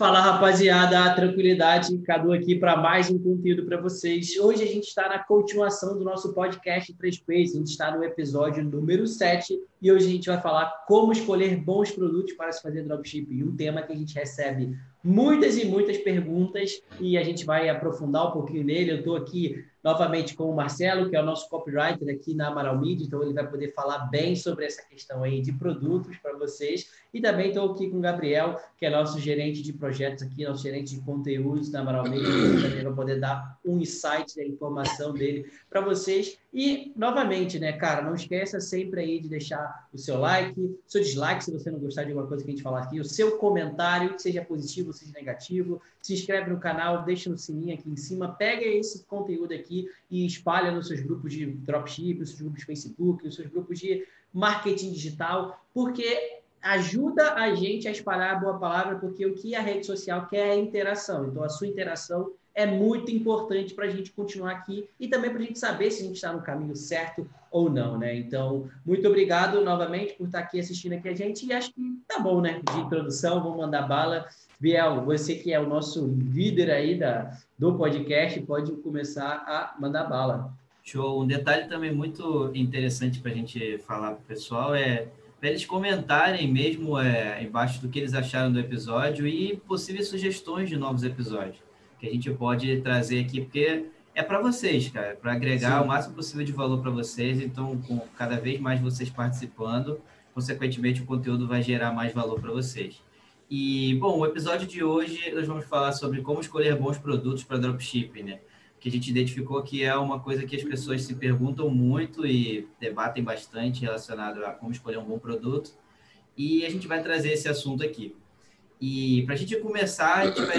Fala rapaziada, tranquilidade, Cadu aqui para mais um conteúdo para vocês. Hoje a gente está na continuação do nosso podcast 3Ps, a gente está no episódio número 7 e hoje a gente vai falar como escolher bons produtos para se fazer dropshipping, um tema que a gente recebe muitas e muitas perguntas e a gente vai aprofundar um pouquinho nele. Eu estou aqui novamente com o Marcelo, que é o nosso copywriter aqui na Amaral Media, então ele vai poder falar bem sobre essa questão aí de produtos para vocês. E também estou aqui com o Gabriel, que é nosso gerente de projetos aqui, nosso gerente de conteúdos da Amaral Media, que também vai poder dar um insight da informação dele para vocês. E, novamente, né, cara, não esqueça sempre aí de deixar o seu like, seu dislike, se você não gostar de alguma coisa que a gente falar aqui, o seu comentário, seja positivo, seja negativo, se inscreve no canal, deixa no sininho aqui em cima, pega esse conteúdo aqui e espalha nos seus grupos de dropship, nos seus grupos de Facebook, nos seus grupos de marketing digital, porque ajuda a gente a espalhar a boa palavra, porque o que a rede social quer é interação. Então, a sua interação é muito importante para a gente continuar aqui e também para a gente saber se a gente está no caminho certo ou não, né? Então, muito obrigado novamente por estar aqui assistindo aqui a gente e acho que tá bom, né? De introdução, vou mandar bala. Biel, você que é o nosso líder aí da, do podcast, pode começar a mandar bala. Show. Um detalhe também muito interessante para a gente falar para o pessoal é para eles comentarem mesmo é, embaixo do que eles acharam do episódio e possíveis sugestões de novos episódios que a gente pode trazer aqui, porque é para vocês, cara, para agregar Sim. o máximo possível de valor para vocês. Então, com cada vez mais vocês participando, consequentemente o conteúdo vai gerar mais valor para vocês. E, bom, o episódio de hoje nós vamos falar sobre como escolher bons produtos para dropshipping, né? Que a gente identificou que é uma coisa que as pessoas se perguntam muito e debatem bastante relacionado a como escolher um bom produto. E a gente vai trazer esse assunto aqui. E para a gente começar, a gente vai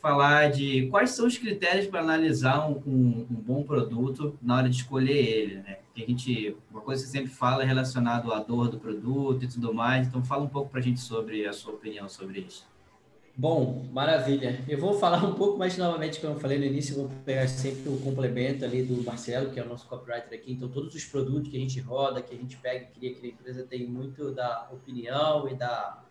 falar de quais são os critérios para analisar um, um, um, bom produto na hora de escolher ele, né? Porque a gente, uma coisa que você sempre fala é relacionado à dor do produto e tudo mais, então fala um pouco para a gente sobre a sua opinião sobre isso. Bom, maravilha. Eu vou falar um pouco mais novamente, como eu falei no início, vou pegar sempre o complemento ali do Marcelo, que é o nosso copywriter aqui. Então, todos os produtos que a gente roda, que a gente pega e cria que a empresa tem muito da opinião e da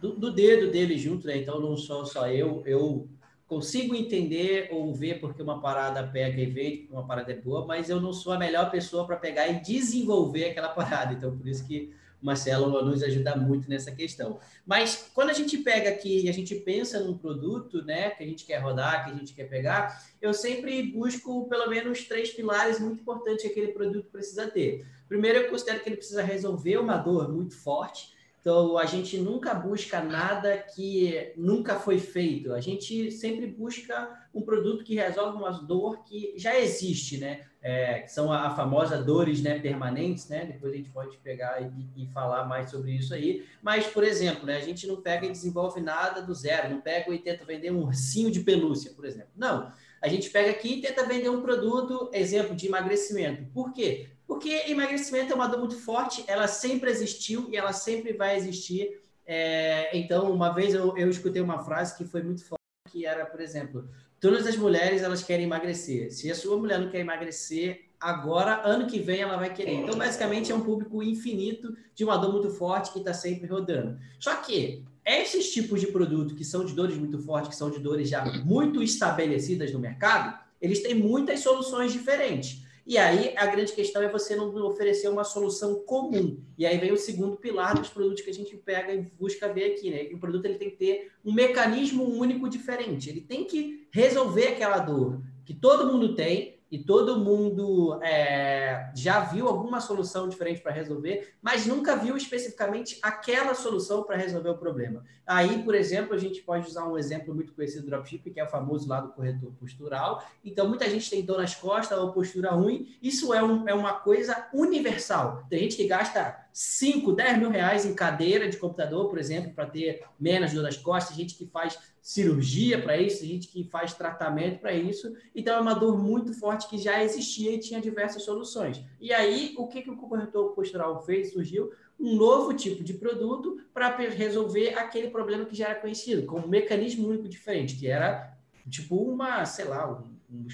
do, do, dedo dele junto, né? Então não sou só eu, eu consigo entender ou ver porque uma parada pega e que uma parada é boa, mas eu não sou a melhor pessoa para pegar e desenvolver aquela parada. Então por isso que o Marcelo nos ajuda muito nessa questão. Mas quando a gente pega aqui e a gente pensa num produto, né, que a gente quer rodar, que a gente quer pegar, eu sempre busco pelo menos três pilares muito importantes que aquele produto precisa ter. Primeiro, eu considero que ele precisa resolver uma dor muito forte. Então, a gente nunca busca nada que nunca foi feito. A gente sempre busca um produto que resolve uma dor que já existe, né? É, são a, a, famosa dores né, permanentes, né? Depois a gente pode pegar e, e, falar mais sobre isso aí. Mas, por exemplo, né, a gente não pega e desenvolve nada do zero. Não pega e tenta vender um ursinho de pelúcia, por exemplo. Não. A gente pega aqui e tenta vender um produto, exemplo, de emagrecimento. Por quê? Porque emagrecimento é uma dor muito forte, ela sempre existiu e ela sempre vai existir. É, então, uma vez eu, eu escutei uma frase que foi muito forte, que era, por exemplo, todas as mulheres elas querem emagrecer. Se a sua mulher não quer emagrecer, agora, ano que vem, ela vai querer. Então, basicamente, é um público infinito de uma dor muito forte que está sempre rodando. Só que esses tipos de produto que são de dores muito fortes, que são de dores já muito estabelecidas no mercado, eles têm muitas soluções diferentes. E aí a grande questão é você não oferecer uma solução comum. E aí vem o segundo pilar dos produtos que a gente pega e busca ver aqui, né? Que o produto ele tem que ter um mecanismo único diferente. Ele tem que resolver aquela dor que todo mundo tem, e todo mundo é, já viu alguma solução diferente para resolver, mas nunca viu especificamente aquela solução para resolver o problema. Aí, por exemplo, a gente pode usar um exemplo muito conhecido do dropshipping, que é o famoso lá do corretor postural. Então, muita gente tem dor nas costas ou postura ruim. Isso é, um, é uma coisa universal. Tem gente que gasta 5, 10 mil reais em cadeira de computador, por exemplo, para ter menos dor nas costas, gente que faz cirurgia para isso, gente que faz tratamento para isso. Então, é uma dor muito forte que já existia e tinha diversas soluções. E aí, o que, que o corretor postural fez? Surgiu um novo tipo de produto para resolver aquele problema que já era conhecido, com um mecanismo único diferente, que era tipo uma, sei lá, um, um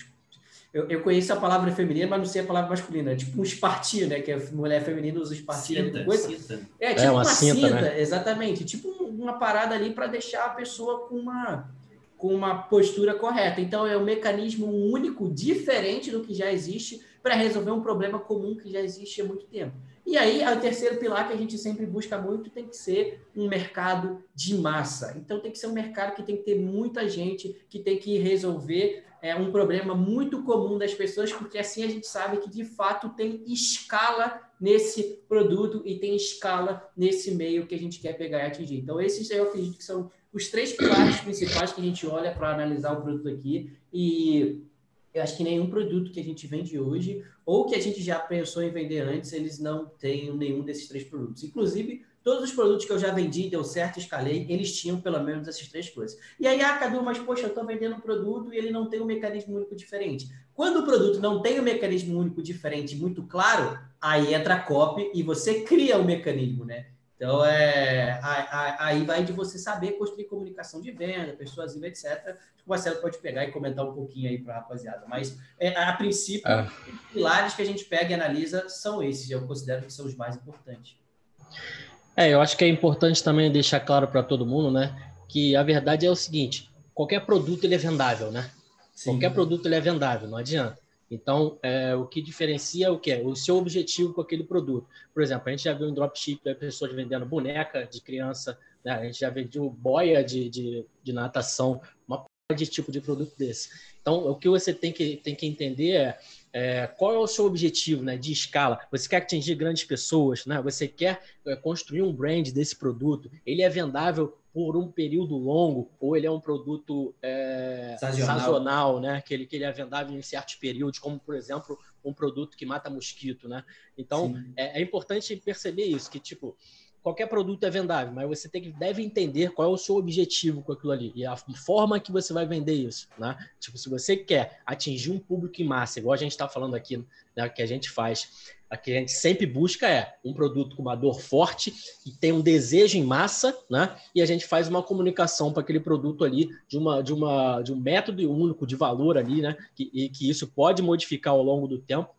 eu, eu, conheço a palavra feminina, mas não sei a palavra masculina. É tipo um espartilho, né? Que a mulher feminina usa espartilho. Cinta, coisa. Cinta. É, tipo é uma, uma cinta, cinta né? exatamente. Tipo uma parada ali para deixar a pessoa com uma, com uma postura correta. Então, é um mecanismo único, diferente do que já existe, para resolver um problema comum que já existe há muito tempo. E aí, o terceiro pilar que a gente sempre busca muito tem que ser um mercado de massa. Então, tem que ser um mercado que tem que ter muita gente, que tem que resolver é, um problema muito comum das pessoas, porque assim a gente sabe que de fato tem escala nesse produto e tem escala nesse meio que a gente quer pegar e atingir. Então, esses eu acredito que são os três pilares principais que a gente olha para analisar o produto aqui. E eu acho que nenhum produto que a gente vende hoje, ou que a gente já pensou em vender antes, eles não têm nenhum desses três produtos. Inclusive, todos os produtos que eu já vendi, deu certo, escalei, eles tinham pelo menos essas três coisas. E aí, ah, Cadu, mas poxa, eu estou vendendo um produto e ele não tem um mecanismo único diferente. Quando o produto não tem um mecanismo único diferente muito claro, aí entra a copy e você cria o um mecanismo, né? Então, é, aí vai de você saber construir comunicação de venda, persuasiva, etc. O Marcelo pode pegar e comentar um pouquinho aí para a rapaziada. Mas, é, a princípio, é. os pilares que a gente pega e analisa são esses. Eu considero que são os mais importantes. É, eu acho que é importante também deixar claro para todo mundo, né? Que a verdade é o seguinte: qualquer produto ele é vendável, né? Sim. Qualquer produto ele é vendável, não adianta. Então, é, o que diferencia é o que é o seu objetivo com aquele produto. Por exemplo, a gente já viu em dropship né, pessoas vendendo boneca de criança, né? a gente já vendeu boia de, de, de natação, uma de tipo de produto desse. Então, o que você tem que, tem que entender é, é, qual é o seu objetivo né, de escala. Você quer atingir grandes pessoas, né? você quer é, construir um brand desse produto. Ele é vendável por um período longo, ou ele é um produto é, sazonal. sazonal, né? Que ele, que ele é vendável em certos períodos, como, por exemplo, um produto que mata mosquito, né? Então, é, é, importante perceber isso, que, tipo, qualquer produto é vendável, mas você tem que, deve entender qual é o seu objetivo com aquilo ali e a forma que você vai vender isso, né? Tipo, se você quer atingir um público em massa, igual a gente está falando aqui, né, que a gente faz, a que a gente sempre busca é um produto com uma dor forte e tem um desejo em massa, né? E a gente faz uma comunicação para aquele produto ali de uma de uma de um método único de valor ali, né? Que, e que isso pode modificar ao longo do tempo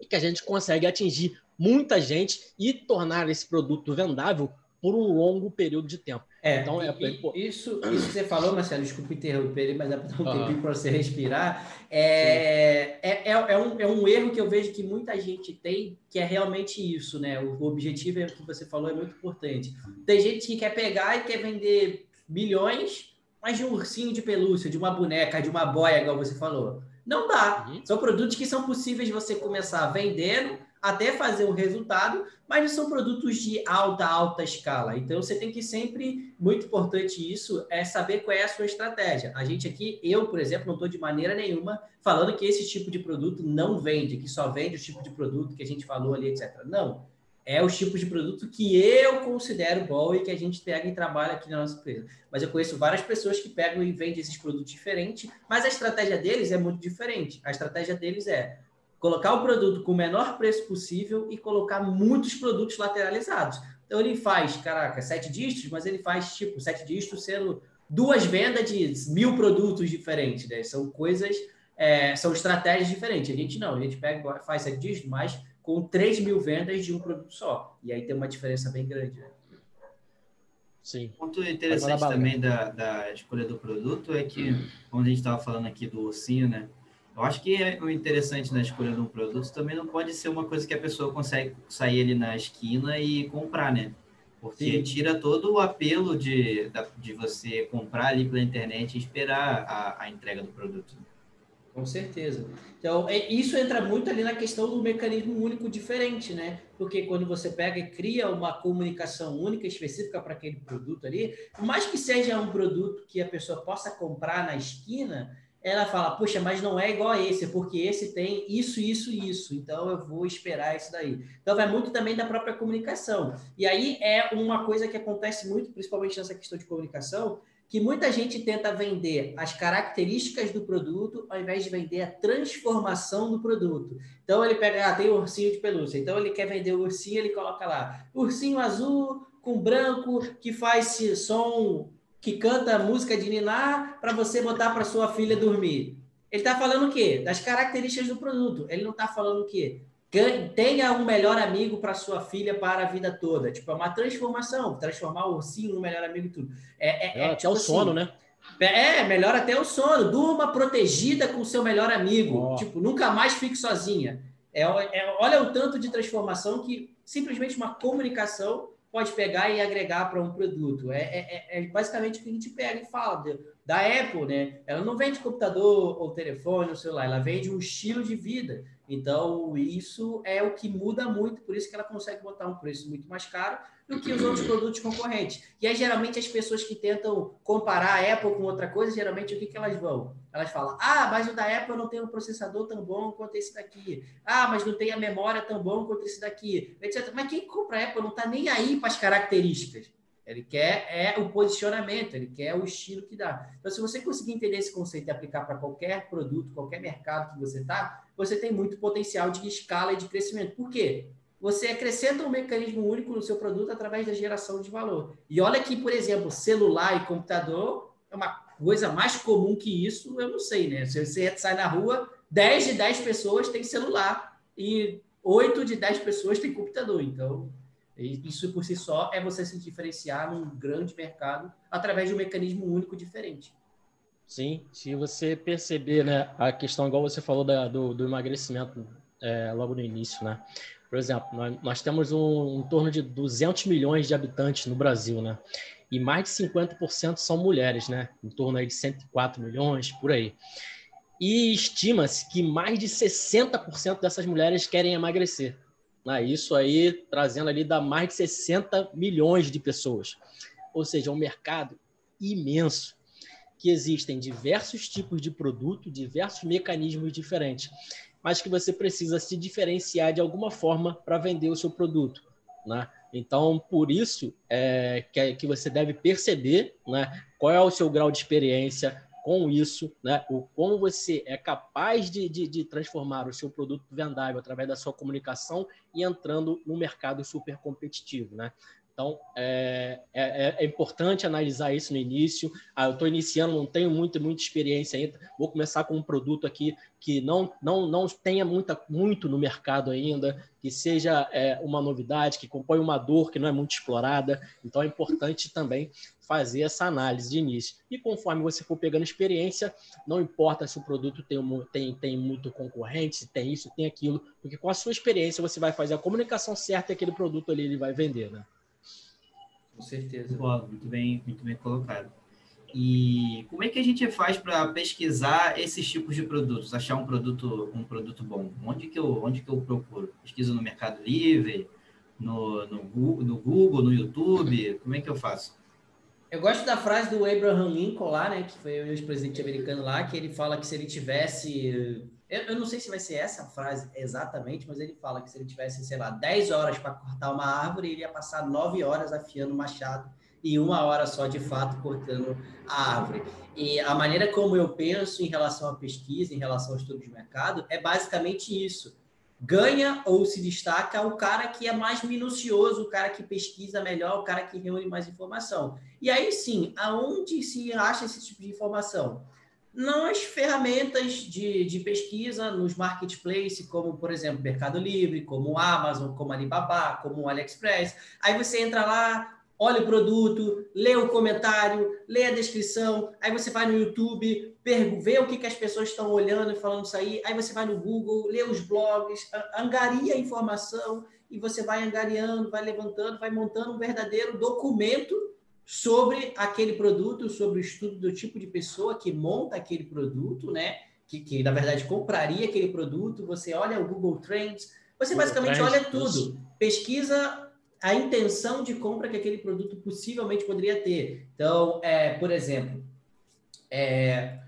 e que a gente consegue atingir muita gente e tornar esse produto vendável por um longo período de tempo. É, então, é, isso, isso que você falou, Marcelo, desculpa interromper, mas dá para dar um uhum. tempinho para você respirar. É, é, é, é, um, é um erro que eu vejo que muita gente tem, que é realmente isso, né? O, objetivo é, que você falou é muito importante. Tem gente que quer pegar e quer vender milhões, mas de um ursinho de pelúcia, de uma boneca, de uma boia, igual você falou. Não dá. Uhum. São produtos que são possíveis de você começar vendendo até fazer um resultado, mas são produtos de alta, alta escala. Então, você tem que sempre, muito importante isso, é saber qual é a sua estratégia. A gente aqui, eu, por exemplo, não estou de maneira nenhuma falando que esse tipo de produto não vende, que só vende o tipo de produto que a gente falou ali, etc. Não. É os tipos de produto que eu considero bom e que a gente pega e trabalha aqui na nossa empresa. Mas eu conheço várias pessoas que pegam e vendem esses produtos diferentes, mas a estratégia deles é muito diferente. A estratégia deles é colocar o produto com o menor preço possível e colocar muitos produtos lateralizados. Então ele faz, caraca, sete distros, mas ele faz tipo sete distros sendo duas vendas de mil produtos diferentes, né? São coisas, é, são estratégias diferentes. A gente não, a gente pega, faz sete distros, mas com 3 mil vendas de um produto só. E aí tem uma diferença bem grande. Né? Sim. Um ponto interessante também da, da escolha do produto é que, como a gente estava falando aqui do ursinho, né? Eu acho que é o interessante na escolha de um produto também não pode ser uma coisa que a pessoa consegue sair ali na esquina e comprar, né? Porque Sim. tira todo o apelo de, de você comprar ali pela internet e esperar a, a entrega do produto. Com certeza. Então, é, isso entra muito ali na questão do mecanismo único diferente, né? Porque quando você pega e cria uma comunicação única, específica para aquele produto ali, por mais que seja um produto que a pessoa possa comprar na esquina, ela fala, puxa, mas não é igual a esse, porque esse tem isso, isso, isso, então eu vou esperar isso daí. Então vai muito também da própria comunicação. E aí é uma coisa que acontece muito, principalmente nessa questão de comunicação, que muita gente tenta vender as características do produto ao invés de vender a transformação do produto. Então ele pega, ah, tem um ursinho de pelúcia, então ele quer vender o ursinho, ele coloca lá, ursinho azul com branco que faz som que canta música de Niná para você botar para sua filha dormir. Ele está falando o quê? Das características do produto. Ele não está falando o quê? tenha um melhor amigo para sua filha para a vida toda. Tipo, é uma transformação, transformar o ursinho no melhor amigo e tudo. É, é, é, é tipo o assim, sono, né? É, melhor até o sono. Durma protegida com o seu melhor amigo. Oh. Tipo, nunca mais fique sozinha. É, é, olha o tanto de transformação que simplesmente uma comunicação pode pegar e agregar para um produto. É, é, é, basicamente o que a gente pega e fala de, da Apple, né? Ela não vende computador ou telefone ou celular, ela vende um estilo de vida. Então, isso é o que muda muito, por isso que ela consegue botar um preço muito mais caro do que os outros produtos concorrentes. E aí, geralmente, as pessoas que tentam comparar a Apple com outra coisa, geralmente, o que, que elas vão? Elas falam, ah, mas o da Apple não tem um processador tão bom quanto esse daqui. Ah, mas não tem a memória tão bom quanto esse daqui, etc. Mas quem compra a Apple não está nem aí para as características. Ele quer é o posicionamento, ele quer o estilo que dá. Então, se você conseguir entender esse conceito e aplicar para qualquer produto, qualquer mercado que você está, você tem muito potencial de escala e de crescimento. Por quê? Você acrescenta um mecanismo único no seu produto através da geração de valor. E olha que, por exemplo, celular e computador é uma coisa mais comum que isso, eu não sei, né? Se você sai na rua, 10 de 10 pessoas têm celular e 8 de 10 pessoas têm computador. Então, isso por si só é você se diferenciar num grande mercado através de um mecanismo único diferente. Sim, se você perceber, né, a questão igual você falou da, do, do, emagrecimento é, logo no início, né? Por exemplo, nós, nós temos um, em torno de 200 milhões de habitantes no Brasil, né? E mais de 50% são mulheres, né? Em torno aí de 104 milhões, por aí. E estima-se que mais de 60% dessas mulheres querem emagrecer. Né? Isso aí trazendo ali dá mais de 60 milhões de pessoas. Ou seja, é um mercado imenso que existem diversos tipos de produto, diversos mecanismos diferentes, mas que você precisa se diferenciar de alguma forma para vender o seu produto. Né? Então, por isso é, que, que você deve perceber né, qual é o seu grau de experiência, com isso, né, o como você é capaz de, de, de, transformar o seu produto vendável através da sua comunicação e entrando no mercado super competitivo, né? Então, é, é, é, importante analisar isso no início. Ah, eu estou iniciando, não tenho muito, muita experiência ainda. Vou começar com um produto aqui que não, não, não tenha muita, muito no mercado ainda, que seja é, uma novidade, que compõe uma dor que não é muito explorada. Então, é importante também fazer essa análise de início. E conforme você for pegando experiência, não importa se o produto tem, tem, tem muito concorrente, se tem isso, tem aquilo, porque com a sua experiência você vai fazer a comunicação certa e aquele produto ali ele vai vender, né? Com certeza. muito bem, muito bem colocado. E como é que a gente faz para pesquisar esses tipos de produtos, achar um produto, um produto bom? Onde que eu, onde que eu procuro? Pesquisa no Mercado Livre, no, no, no Google, no YouTube? Como é que eu faço? Eu gosto da frase do Abraham Lincoln lá, né, que foi o ex-presidente americano lá, que ele fala que se ele tivesse eu, eu, não sei se vai ser essa frase exatamente, mas ele fala que se ele tivesse, sei lá, 10 horas para cortar uma árvore, ele ia passar 9 horas afiando o machado e uma hora só de fato cortando a árvore. E a maneira como eu penso em relação à pesquisa, em relação ao estudo de mercado, é basicamente isso. Ganha ou se destaca o cara que é mais minucioso, o cara que pesquisa melhor, o cara que reúne mais informação. E aí sim, aonde se acha esse tipo de informação? Nas ferramentas de, de pesquisa, nos marketplaces, como, por exemplo, Mercado Livre, como Amazon, como Alibaba, como o AliExpress. Aí você entra lá, olha o produto, lê o comentário, lê a descrição, aí você vai no YouTube, vê o que, que as pessoas estão olhando e falando isso aí, aí você vai no Google, lê os blogs, angaria a informação e você vai angariando, vai levantando, vai montando um verdadeiro documento sobre aquele produto, sobre o estudo do tipo de pessoa que monta aquele produto, né? Que, que na verdade compraria aquele produto. Você olha o Google Trends, você Google basicamente Trends, olha tudo, isso. pesquisa a intenção de compra que aquele produto possivelmente poderia ter. Então, é, por exemplo, é,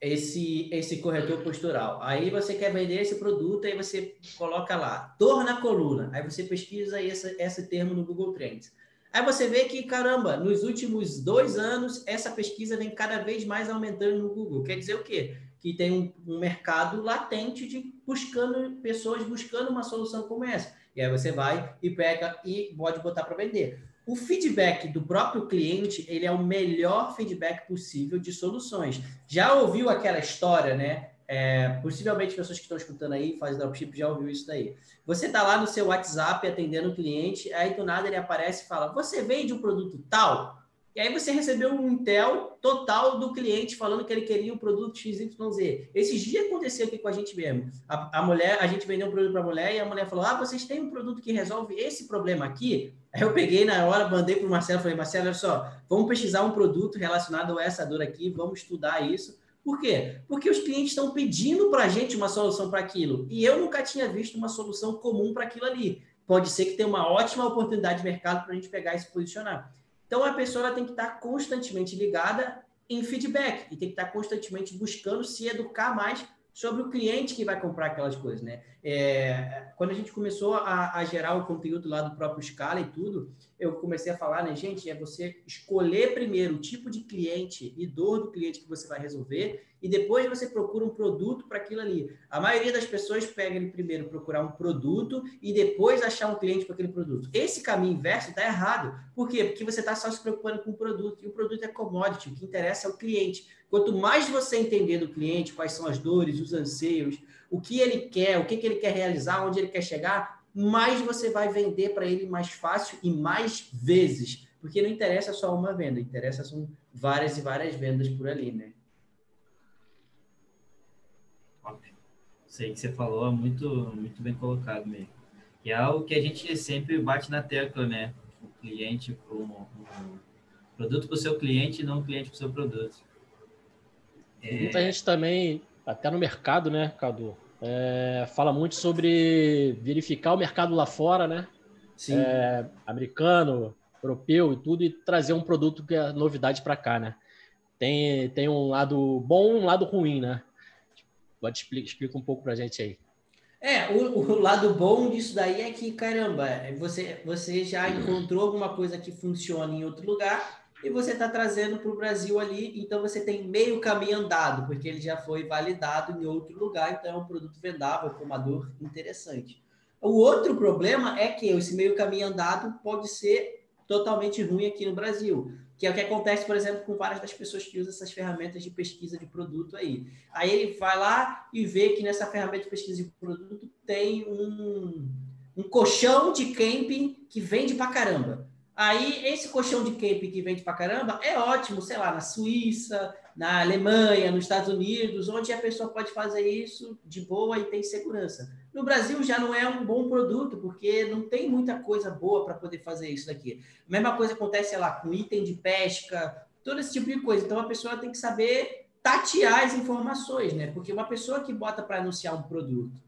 esse esse corretor postural. Aí você quer vender esse produto, aí você coloca lá dor na coluna. Aí você pesquisa esse, esse termo no Google Trends. Aí você vê que, caramba, nos últimos dois anos, essa pesquisa vem cada vez mais aumentando no Google. Quer dizer o quê? Que tem um, um mercado latente de buscando pessoas buscando uma solução como essa. E aí você vai e pega e pode botar para vender. O feedback do próprio cliente, ele é o melhor feedback possível de soluções. Já ouviu aquela história, né? É, possivelmente pessoas que estão escutando aí, fazem dropship, já ouviu isso daí. Você está lá no seu WhatsApp atendendo o cliente, aí do nada ele aparece e fala: Você vende um produto tal? E aí você recebeu um intel total do cliente falando que ele queria o produto XYZ. Esses dias aconteceu aqui com a gente mesmo. A, a mulher, a gente vendeu um produto para a mulher e a mulher falou: Ah, vocês têm um produto que resolve esse problema aqui? Aí eu peguei na hora, mandei para o Marcelo, falei, Marcelo, olha só, vamos pesquisar um produto relacionado a essa dor aqui, vamos estudar isso. Por quê? Porque os clientes estão pedindo para a gente uma solução para aquilo. E eu nunca tinha visto uma solução comum para aquilo ali. Pode ser que tenha uma ótima oportunidade de mercado para a gente pegar e se posicionar. Então, a pessoa tem que estar constantemente ligada em feedback e tem que estar constantemente buscando se educar mais sobre o cliente que vai comprar aquelas coisas, né? É, quando a gente começou a, a, gerar o conteúdo lá do próprio Scala e tudo, eu comecei a falar, né, gente, é você escolher primeiro o tipo de cliente e dor do cliente que você vai resolver e depois você procura um produto para aquilo ali. A maioria das pessoas pega ele primeiro procurar um produto e depois achar um cliente para aquele produto. Esse caminho inverso está errado. Por quê? Porque você está só se preocupando com o produto e o produto é commodity, o que interessa é o cliente. Quanto mais você entender do cliente, quais são as dores, os anseios, o que ele quer, o que, que ele quer realizar, onde ele quer chegar, mais você vai vender para ele mais fácil e mais vezes. Porque não interessa só uma venda, interessa são várias e várias vendas por ali, né? Top. Sei que você falou, é muito, muito bem colocado mesmo. E é algo que a gente sempre bate na tecla, né? O cliente, o, o produto para o seu cliente e não o cliente para o seu produto. É... Muita gente também até no mercado, né, Cadu? É, fala muito sobre verificar o mercado lá fora, né? Sim. É, americano, europeu e tudo, e trazer um produto que é novidade para cá, né? Tem, tem um lado bom e um lado ruim, né? Pode explicar explica um pouco para a gente aí. É, o, o, lado bom disso daí é que, caramba, você, você já encontrou alguma coisa que funciona em outro lugar e você está trazendo para o Brasil ali, então você tem meio caminho andado, porque ele já foi validado em outro lugar, então é um produto vendável, formador interessante. O outro problema é que esse meio caminho andado pode ser totalmente ruim aqui no Brasil, que é o que acontece, por exemplo, com várias das pessoas que usam essas ferramentas de pesquisa de produto aí. Aí ele vai lá e vê que nessa ferramenta de pesquisa de produto tem um, um colchão de camping que vende pra caramba. Aí, esse colchão de camping que vende pra caramba é ótimo, sei lá, na Suíça, na Alemanha, nos Estados Unidos, onde a pessoa pode fazer isso de boa e tem segurança. No Brasil já não é um bom produto, porque não tem muita coisa boa para poder fazer isso daqui. A mesma coisa acontece, sei lá, com item de pesca, todo esse tipo de coisa. Então, a pessoa tem que saber tatear as informações, né? Porque uma pessoa que bota para anunciar um produto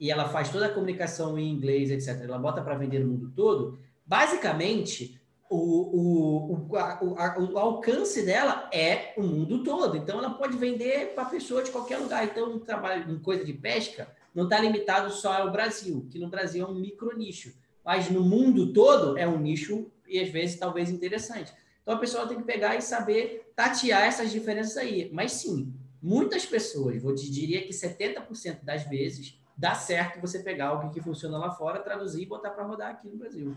e ela faz toda a comunicação em inglês, etc., ela bota para vender no mundo todo, basicamente, o, o, o, a, o, alcance dela é o mundo todo. Então, ela pode vender para pessoa de qualquer lugar. Então, um trabalho em coisa de pesca não está limitado só ao Brasil, que no Brasil é um micro nicho. Mas no mundo todo é um nicho e às vezes talvez interessante. Então, a pessoa tem que pegar e saber tatear essas diferenças aí. Mas sim, muitas pessoas, vou te diria que 70% das vezes, dá certo você pegar algo que funciona lá fora, traduzir e botar para rodar aqui no Brasil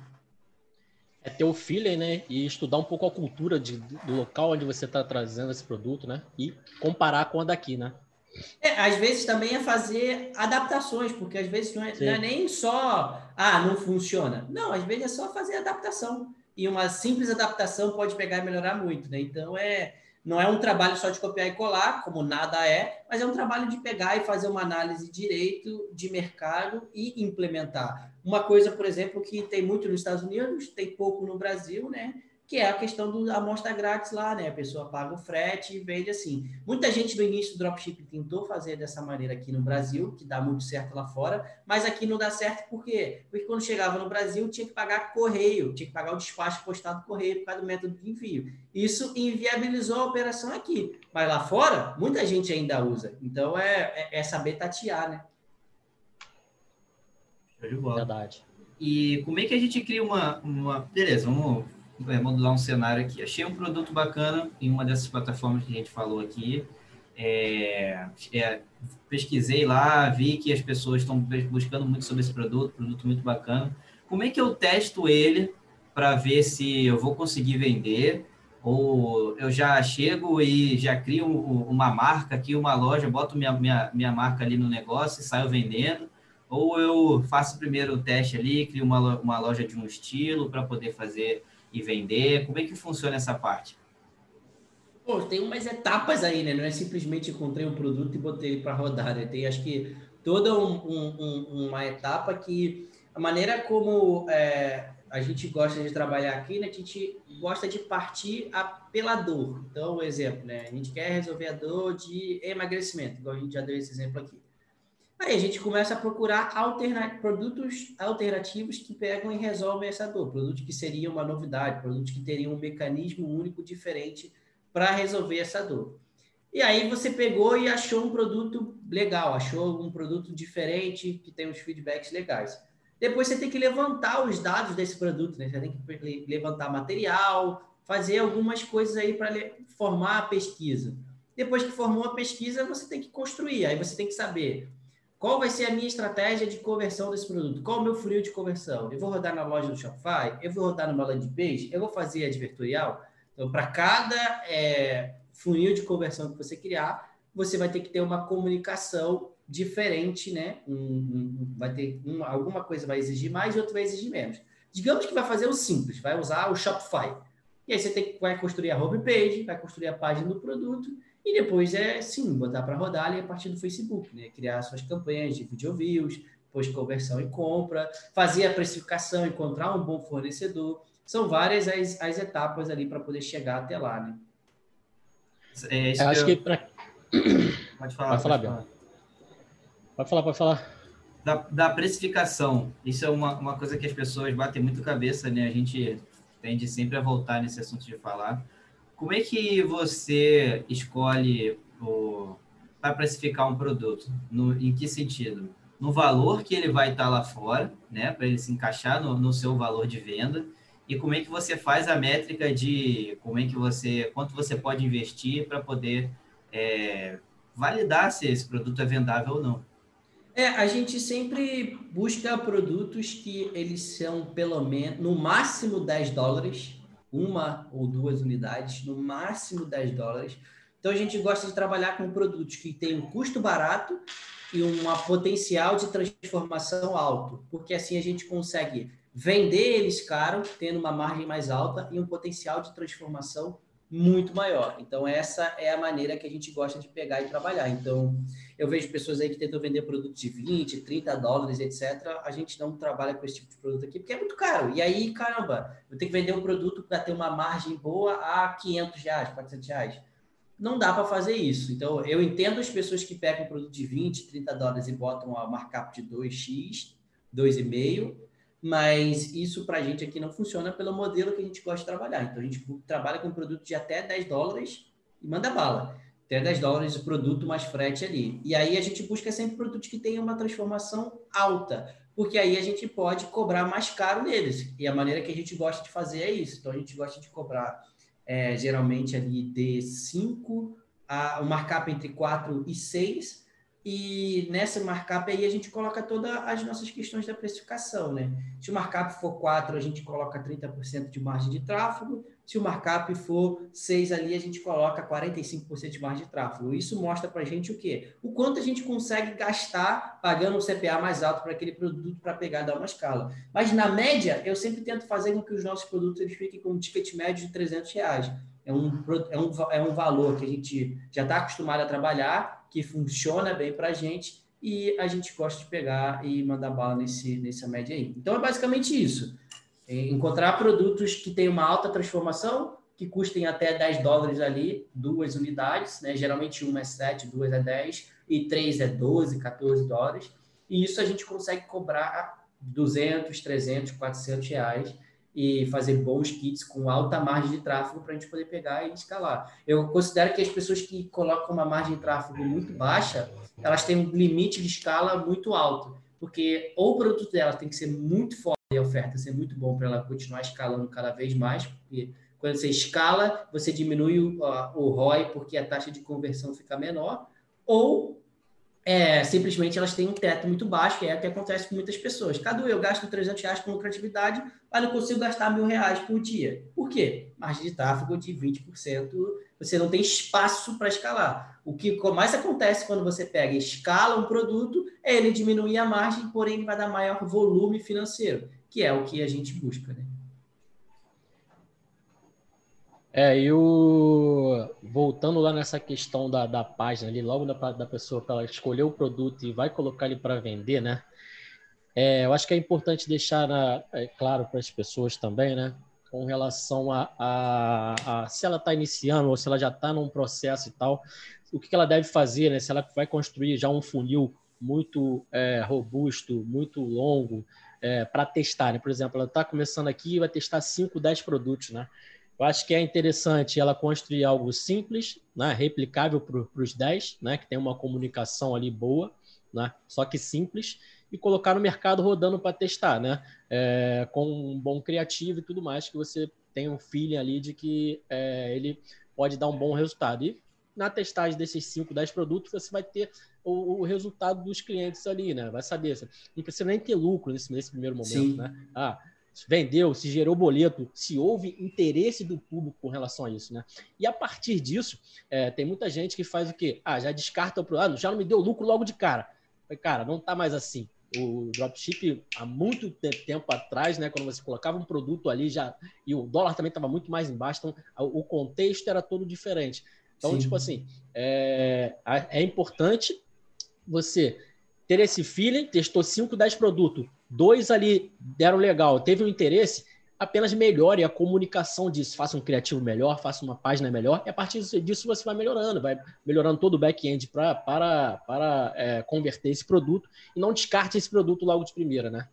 é ter o feeling, né? E estudar um pouco a cultura de, do local onde você está trazendo esse produto, né? E comparar com a daqui, né? É, às vezes também é fazer adaptações, porque às vezes não é, não é, nem só, ah, não funciona. Não, às vezes é só fazer adaptação. E uma simples adaptação pode pegar e melhorar muito, né? Então é não é um trabalho só de copiar e colar, como nada é, mas é um trabalho de pegar e fazer uma análise direito de mercado e implementar. Uma coisa, por exemplo, que tem muito nos Estados Unidos, tem pouco no Brasil, né? Que é a questão da amostra grátis lá, né? A pessoa paga o frete e vende assim. Muita gente no início do dropshipping tentou fazer dessa maneira aqui no Brasil, que dá muito certo lá fora, mas aqui não dá certo por quê? Porque quando chegava no Brasil tinha que pagar correio, tinha que pagar o despacho postado correio por causa do método de envio. Isso inviabilizou a operação aqui. Mas lá fora, muita gente ainda usa. Então é, é, é saber tatear, né? Verdade. E como é que a gente cria uma. uma... Beleza, vamos é, modular um cenário aqui. Achei um produto bacana em uma dessas plataformas que a gente falou aqui. É, é, pesquisei lá, vi que as pessoas estão buscando muito sobre esse produto, produto muito bacana. Como é que eu testo ele para ver se eu vou conseguir vender? Ou eu já chego e já crio uma marca aqui, uma loja, boto minha, minha, minha marca ali no negócio e saio vendendo. Ou eu faço primeiro o teste ali, crio uma, uma loja de um estilo para poder fazer e vender. Como é que funciona essa parte? Pô, tem umas etapas aí, né? Não é simplesmente encontrei um produto e botei ele para rodar, né? Tem, acho que, toda um, um, uma etapa que a maneira como é, a gente gosta de trabalhar aqui, né? A gente gosta de partir a, pela dor. Então, um exemplo, né? A gente quer resolver a dor de emagrecimento, igual a gente já deu esse exemplo aqui. Aí a gente começa a procurar alterna produtos alternativos que pegam e resolvem essa dor. Produtos que seriam uma novidade, produtos que teriam um mecanismo único diferente para resolver essa dor. E aí você pegou e achou um produto legal, achou um produto diferente que tem uns feedbacks legais. Depois você tem que levantar os dados desse produto, né? Você tem que levantar material, fazer algumas coisas aí para formar a pesquisa. Depois que formou a pesquisa, você tem que construir. Aí você tem que saber qual vai ser a minha estratégia de conversão desse produto, qual o meu funil de conversão. Eu vou rodar na loja do Shopify, eu vou rodar numa landing page, eu vou fazer advertorial. Então, para cada é, funil de conversão que você criar, você vai ter que ter uma comunicação diferente, né? Um, um, vai ter uma, alguma coisa vai exigir mais e outra vai exigir menos. Digamos que vai fazer o simples, vai usar o Shopify. E aí você tem, vai construir a homepage, vai construir a página do produto e depois é sim botar para rodar ali a partir do Facebook, né? Criar suas campanhas de video views, depois conversão e compra, fazer a precificação, encontrar um bom fornecedor são várias as, as etapas ali para poder chegar até lá, né? É, eu acho eu... que pra... pode falar, pode falar, pode Pode falar, pode falar. Da, da precificação, isso é uma, uma coisa que as pessoas batem muito cabeça, né? A gente tende sempre a voltar nesse assunto de falar. Como é que você escolhe para precificar um produto? No, em que sentido? No valor que ele vai estar lá fora, né? Para ele se encaixar no, no seu valor de venda e como é que você faz a métrica de como é que você, quanto você pode investir para poder é, validar se esse produto é vendável ou não. É, a gente sempre busca produtos que eles são pelo menos, no máximo 10 dólares, uma ou duas unidades, no máximo 10 dólares. Então a gente gosta de trabalhar com produtos que têm um custo barato e um potencial de transformação alto, porque assim a gente consegue vender eles caro, tendo uma margem mais alta e um potencial de transformação muito maior. Então, essa é a maneira que a gente gosta de pegar e trabalhar. Então, eu vejo pessoas aí que tentam vender produtos de 20, 30 dólares, etc. A gente não trabalha com esse tipo de produto aqui porque é muito caro. E aí, caramba, eu tenho que vender um produto para ter uma margem boa a 500 reais, 400 reais. Não dá para fazer isso. Então, eu entendo as pessoas que pegam um produto de 20, 30 dólares e botam a markup de 2x, 2,5 mas isso para a gente aqui não funciona pelo modelo que a gente gosta de trabalhar. Então, a gente trabalha com produto de até 10 dólares e manda bala. Até 10 dólares o produto mais frete ali. E aí a gente busca sempre produtos que tenham uma transformação alta, porque aí a gente pode cobrar mais caro neles. E a maneira que a gente gosta de fazer é isso. Então, a gente gosta de cobrar é, geralmente ali de 5 a um markup entre 4 e 6 e nessa markup aí a gente coloca todas as nossas questões da precificação, né? Se o markup for 4, a gente coloca 30% de margem de tráfego. Se o markup for 6 ali, a gente coloca 45% de margem de tráfego. Isso mostra para a gente o quê? O quanto a gente consegue gastar pagando um CPA mais alto para aquele produto para pegar dar uma escala. Mas na média, eu sempre tento fazer com que os nossos produtos eles fiquem com um ticket médio de 300 reais. É um, é um, é um valor que a gente já está acostumado a trabalhar que funciona bem para a gente e a gente gosta de pegar e mandar bala nesse, nessa média aí. Então é basicamente isso. Encontrar produtos que têm uma alta transformação, que custem até 10 dólares ali, duas unidades, né? Geralmente uma é 7, duas é 10 e três é 12, 14 dólares. E isso a gente consegue cobrar 200, 300, 400 reais e fazer bons kits com alta margem de tráfego para a gente poder pegar e escalar. Eu considero que as pessoas que colocam uma margem de tráfego muito baixa, elas têm um limite de escala muito alto, porque ou o produto delas tem que ser muito forte e oferta ser muito bom para ela continuar escalando cada vez mais, porque quando você escala, você diminui o, o ROI porque a taxa de conversão fica menor, ou é, simplesmente elas têm um teto muito baixo, que é o que acontece com muitas pessoas. Cadu, eu gasto 300 reais com lucratividade, mas não consigo gastar mil reais por dia. Por quê? Margem de tráfego de 20%, você não tem espaço para escalar. O que mais acontece quando você pega e escala um produto é ele diminuir a margem, porém ele vai dar maior volume financeiro, que é o que a gente busca, né? É, e o... voltando lá nessa questão da, da página ali, logo da, da pessoa que ela escolheu o produto e vai colocar ele para vender, né? É, eu acho que é importante deixar na, é, claro para as pessoas também, né? Com relação a, a, a se ela está iniciando ou se ela já está num processo e tal, o que, que ela deve fazer, né? Se ela vai construir já um funil muito é, robusto, muito longo, é, para testar, né? Por exemplo, ela está começando aqui e vai testar 5, 10 produtos, né? Eu acho que é interessante ela construir algo simples, né, replicável para os 10, né, que tem uma comunicação ali boa, né, só que simples, e colocar no mercado rodando para testar, né, é, com um bom criativo e tudo mais, que você tem um feeling ali de que é, ele pode dar um bom resultado. E na testagem desses 5, 10 produtos, você vai ter o, o, resultado dos clientes ali, né? Vai saber. Não precisa nem ter lucro nesse, nesse primeiro momento, Sim. né? Ah, vendeu, se gerou boleto, se houve interesse do público com relação a isso, né? E a partir disso, é, tem muita gente que faz o quê? Ah, já descarta o produto, ah, já não me deu lucro logo de cara. Cara, não tá mais assim. O dropship, há muito tempo atrás, né, quando você colocava um produto ali já e o dólar também estava muito mais embaixo, então o contexto era todo diferente. Então, Sim. tipo assim, é, é importante você ter esse feeling, testou 5, 10 produtos, dois ali deram legal, teve um interesse, apenas melhore a comunicação disso. Faça um criativo melhor, faça uma página melhor, e a partir disso você vai melhorando, vai melhorando todo o back-end para, para é, converter esse produto e não descarte esse produto logo de primeira, né?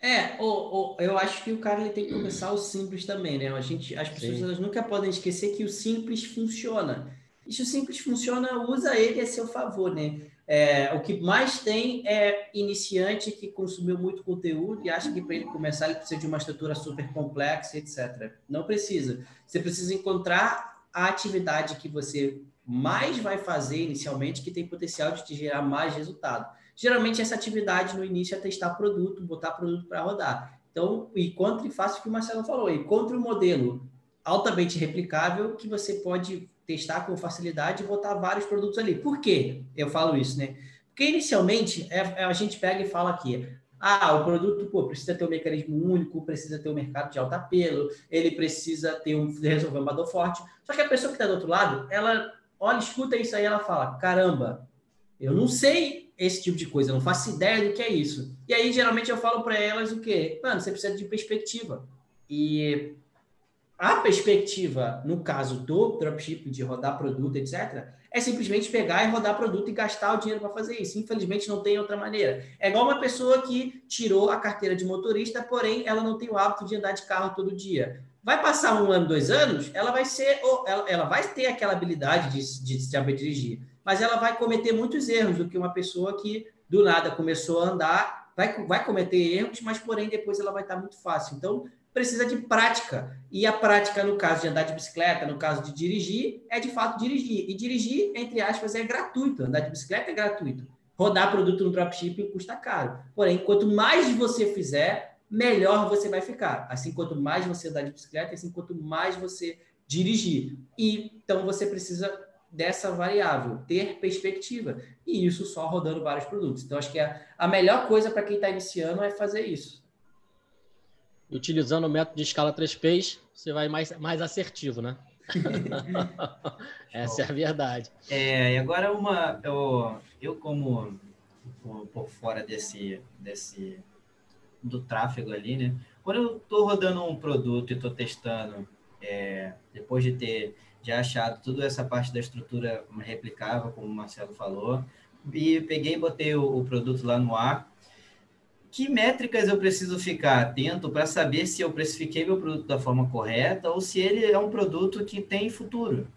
É, o, o, eu acho que o cara ele tem que começar o simples também, né? A gente, as pessoas elas nunca podem esquecer que o simples funciona. E se o simples funciona, usa ele a seu favor, né? É, o que mais tem é iniciante que consumiu muito conteúdo e acha que para ele começar ele precisa de uma estrutura super complexa, etc. Não precisa. Você precisa encontrar a atividade que você mais vai fazer inicialmente que tem potencial de te gerar mais resultado. Geralmente essa atividade no início é testar produto, botar produto para rodar. Então, encontre, faça o que o Marcelo falou, encontre um modelo altamente replicável que você pode testar com facilidade e botar vários produtos ali. Por quê? Eu falo isso, né? Porque inicialmente é, é, a gente pega e fala aqui, ah, o produto pô, precisa ter um mecanismo único, precisa ter um mercado de alto apelo, ele precisa ter um resolver uma dor forte. Só que a pessoa que está do outro lado, ela olha, escuta isso aí, ela fala: caramba, eu não sei esse tipo de coisa, eu não faço ideia do que é isso. E aí geralmente eu falo para elas o quê? Mano, você precisa de perspectiva. E a perspectiva, no caso do dropshipping, de rodar produto, etc., é simplesmente pegar e rodar produto e gastar o dinheiro para fazer isso. Infelizmente, não tem outra maneira. É igual uma pessoa que tirou a carteira de motorista, porém, ela não tem o hábito de andar de carro todo dia. Vai passar um ano, dois anos, ela vai ser, ela, ela vai ter aquela habilidade de, de saber dirigir, mas ela vai cometer muitos erros do que uma pessoa que do nada começou a andar, vai, vai cometer erros, mas porém depois ela vai estar muito fácil. Então, precisa de prática. E a prática, no caso de andar de bicicleta, no caso de dirigir, é de fato dirigir. E dirigir, entre aspas, é gratuito. Andar de bicicleta é gratuito. Rodar produto no dropshipping custa caro. Porém, quanto mais você fizer, melhor você vai ficar. Assim, quanto mais você andar de bicicleta, assim, quanto mais você dirigir. E então você precisa dessa variável, ter perspectiva. E isso só rodando vários produtos. Então, acho que a, a melhor coisa para quem está iniciando é fazer isso utilizando o método de escala 3Ps, você vai mais, mais assertivo, né? Essa é a verdade. É, e agora uma, eu, eu como por fora desse, desse do tráfego ali, né? Quando eu estou rodando um produto e estou testando, é, depois de ter já achado toda essa parte da estrutura replicável, como o Marcelo falou, e peguei e botei o, o produto lá no ar, que métricas eu preciso ficar atento para saber se eu precifiquei meu produto da forma correta ou se ele é um produto que tem futuro?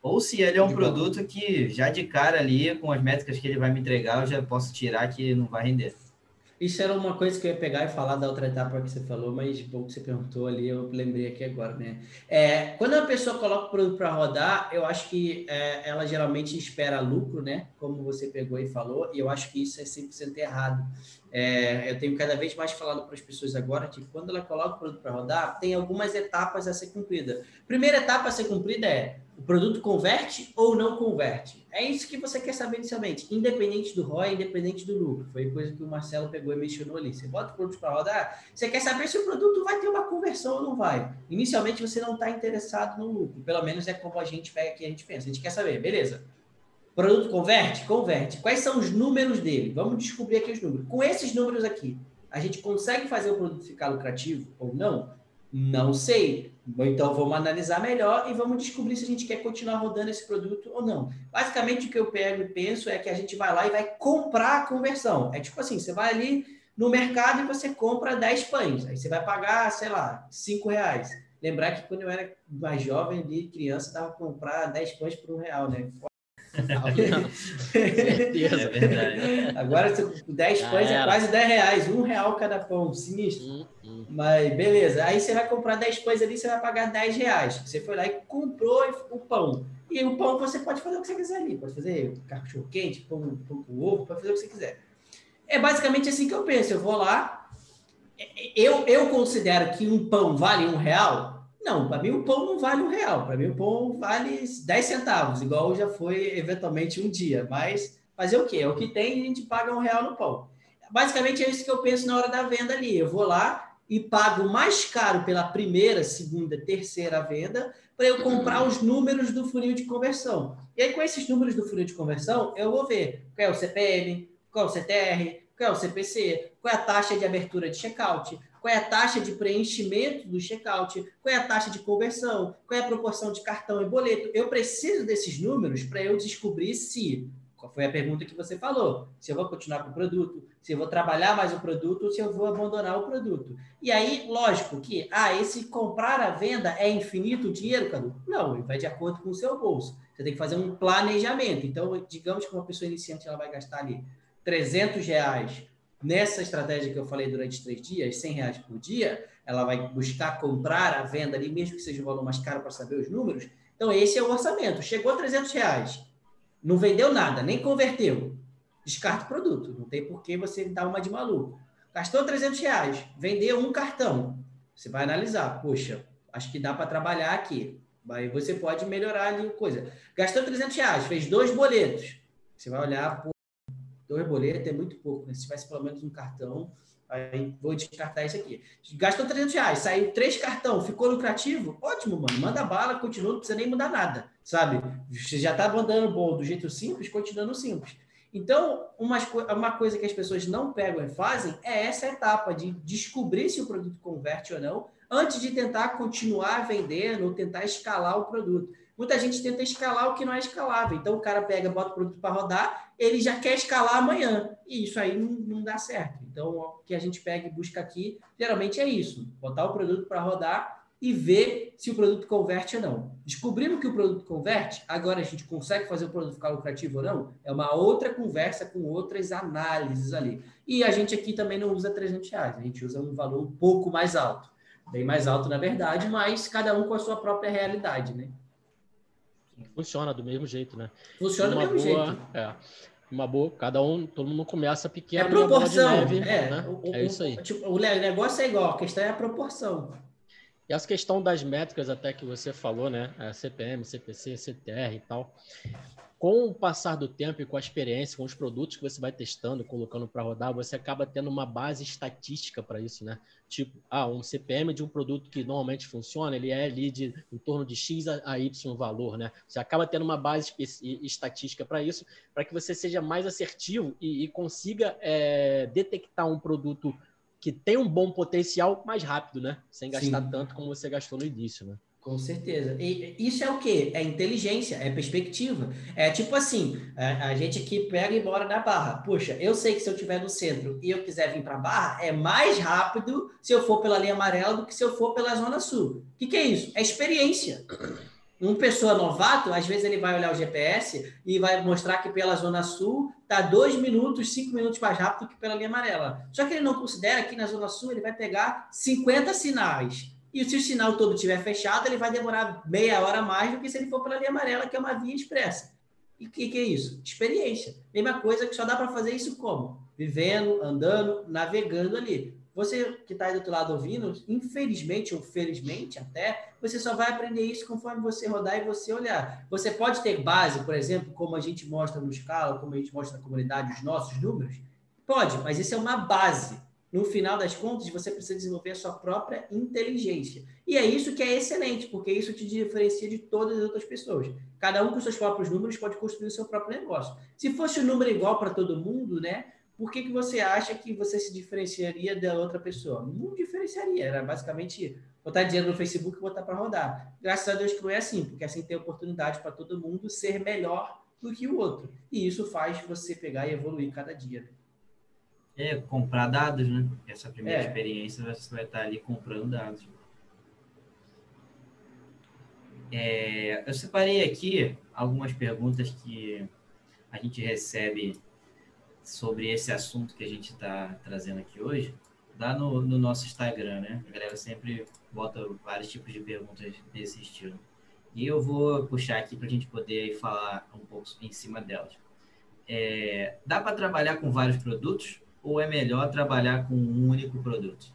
Ou se ele é um produto que já de cara ali, com as métricas que ele vai me entregar, eu já posso tirar que não vai render. Isso era uma coisa que eu ia pegar e falar da outra etapa que você falou, mas bom que você perguntou ali, eu lembrei aqui agora, né? É, quando a pessoa coloca o produto para rodar, eu acho que é, ela geralmente espera lucro, né? Como você pegou e falou, e eu acho que isso é 100% errado. É, eu tenho cada vez mais falado para as pessoas agora que quando ela coloca o produto para rodar, tem algumas etapas a ser cumprida. Primeira etapa a ser cumprida é o produto converte ou não converte? É isso que você quer saber inicialmente, independente do ROI, independente do lucro. Foi coisa que o Marcelo pegou e mencionou ali. Você bota o produto para rodar, você quer saber se o produto vai ter uma conversão ou não vai. Inicialmente você não está interessado no lucro, pelo menos é como a gente pega aqui, a gente pensa. A gente quer saber, beleza. Produto converte? Converte. Quais são os números dele? Vamos descobrir aqui os números. Com esses números aqui, a gente consegue fazer o produto ficar lucrativo ou não? Não sei. Então vamos analisar melhor e vamos descobrir se a gente quer continuar rodando esse produto ou não. Basicamente o que eu pego e penso é que a gente vai lá e vai comprar a conversão. É tipo assim, você vai ali no mercado e você compra 10 pães. Aí você vai pagar, sei lá, 5 reais. Lembrar que quando eu era mais jovem, ali, criança, dava para comprar 10 pães por um real, né? Certeza. É verdade. Agora, 10 pães é quase 10 reais, um real cada pão, sinistro. Hum. Mas beleza, aí você vai comprar 10 pães ali, você vai pagar 10 reais. Você foi lá e comprou o pão. E o pão você pode fazer o que você quiser ali. Pode fazer cachorro quente, pão, pão com ovo, pode fazer o que você quiser. É basicamente assim que eu penso. Eu vou lá, eu, eu considero que um pão vale um real, não, para mim o pão não vale um real, para mim o pão vale 10 centavos, igual já foi eventualmente um dia. Mas fazer o quê? É o que tem, a gente paga um real no pão. Basicamente é isso que eu penso na hora da venda ali. Eu vou lá e pago mais caro pela primeira, segunda, terceira venda para eu comprar os números do funil de conversão. E aí, com esses números do funil de conversão, eu vou ver qual é o CPM, qual é o CTR, qual é o CPC, qual é a taxa de abertura de checkout, qual é a taxa de preenchimento do checkout, qual é a taxa de conversão, qual é a proporção de cartão e boleto. Eu preciso desses números para eu descobrir se, qual foi a pergunta que você falou, se eu vou continuar com o produto, se eu vou trabalhar mais o produto ou se eu vou abandonar o produto. E aí, lógico que, ah, esse comprar a venda é infinito o dinheiro, Cadu? Não, vai de acordo com o seu bolso. Você tem que fazer um planejamento. Então, digamos que uma pessoa iniciante ela vai gastar ali 300 reais nessa estratégia que eu falei durante três dias, 100 reais por dia, ela vai buscar comprar a venda ali, mesmo que seja um valor mais caro para saber os números. Então, esse é o orçamento. Chegou a 300 reais, não vendeu nada, nem converteu. Descarta o produto. Não tem por que você dar uma de maluco. Gastou 300 reais, vendeu um cartão. Você vai analisar. Poxa, acho que dá para trabalhar aqui. Aí você pode melhorar ali coisa. Gastou 300 reais, fez dois boletos. Você vai olhar, Dois boletos é muito pouco, né? Se tivesse pelo menos um cartão, aí vou descartar isso aqui. Gastou 300 reais, saiu três cartão, ficou lucrativo? Ótimo, mano. Manda bala, continua, não precisa nem mudar nada, sabe? Você já estava tá andando bom do jeito simples, continuando simples. Então, uma, uma coisa que as pessoas não pegam e fazem é essa etapa de descobrir se o produto converte ou não, antes de tentar continuar vendendo ou tentar escalar o produto. Muita gente tenta escalar o que não é escalável. Então, o cara pega, bota o produto para rodar, ele já quer escalar amanhã. E isso aí não, não dá certo. Então, o que a gente pega e busca aqui, geralmente é isso: botar o produto para rodar e ver se o produto converte ou não. Descobrimos que o produto converte, agora a gente consegue fazer o produto ficar lucrativo ou não? É uma outra conversa com outras análises ali. E a gente aqui também não usa 300 reais, a gente usa um valor um pouco mais alto. Bem mais alto, na verdade, mas cada um com a sua própria realidade, né? Funciona do mesmo jeito, né? Funciona do mesmo boa, jeito. É, uma boa, cada um, todo mundo começa pequeno. É proporção. Neve, é, né? o, é isso aí. O, tipo, o negócio é igual, a questão é a proporção. E essa questão das métricas até que você falou, né? É, CPM, CPC, CTR e tal com o passar do tempo e com a experiência, com os produtos que você vai testando, colocando para rodar, você acaba tendo uma base estatística para isso, né? Tipo, ah, um CPM de um produto que normalmente funciona, ele é ali de em torno de X a Y valor, né? Você acaba tendo uma base estatística para isso, para que você seja mais assertivo e, e consiga é, detectar um produto que tem um bom potencial mais rápido, né? Sem gastar Sim. tanto como você gastou no início, né? Com certeza. E isso é o quê? É inteligência, é perspectiva. É tipo assim, a, a gente aqui pega e bora na barra. Puxa, eu sei que se eu estiver no centro e eu quiser vir para a barra, é mais rápido se eu for pela linha amarela do que se eu for pela zona sul. O que, que é isso? É experiência. Um pessoa novato, às vezes ele vai olhar o GPS e vai mostrar que pela Zona Sul está dois minutos, cinco minutos mais rápido que pela linha amarela. Só que ele não considera que na Zona Sul ele vai pegar 50 sinais. E se o sinal todo estiver fechado, ele vai demorar meia hora mais do que se ele for pela linha amarela, que é uma via expressa. E o que, que, é isso? Experiência. Mesma coisa que só dá para fazer isso como? Vivendo, andando, navegando ali. Você que está aí do outro lado ouvindo, infelizmente ou felizmente até, você só vai aprender isso conforme você rodar e você olhar. Você pode ter base, por exemplo, como a gente mostra no escala, como a gente mostra na comunidade, os nossos números? Pode, mas isso é uma base. No final das contas, você precisa desenvolver a sua própria inteligência. E é isso que é excelente, porque isso te diferencia de todas as outras pessoas. Cada um com seus próprios números pode construir o seu próprio negócio. Se fosse um número igual para todo mundo, né? Por que, que você acha que você se diferenciaria da outra pessoa? Não diferenciaria, era basicamente botar dinheiro no Facebook e botar para rodar. Graças a Deus que não é assim, porque assim tem oportunidade para todo mundo ser melhor do que o outro. E isso faz você pegar e evoluir cada dia. É, comprar dados, né? Essa primeira é. experiência você vai estar ali comprando dados. É, eu separei aqui algumas perguntas que a gente recebe sobre esse assunto que a gente está trazendo aqui hoje, lá no, no, nosso Instagram, né? A galera sempre bota vários tipos de perguntas desse estilo. E eu vou puxar aqui para a gente poder falar um pouco em cima delas. É, dá para trabalhar com vários produtos? ou é melhor trabalhar com um único produto?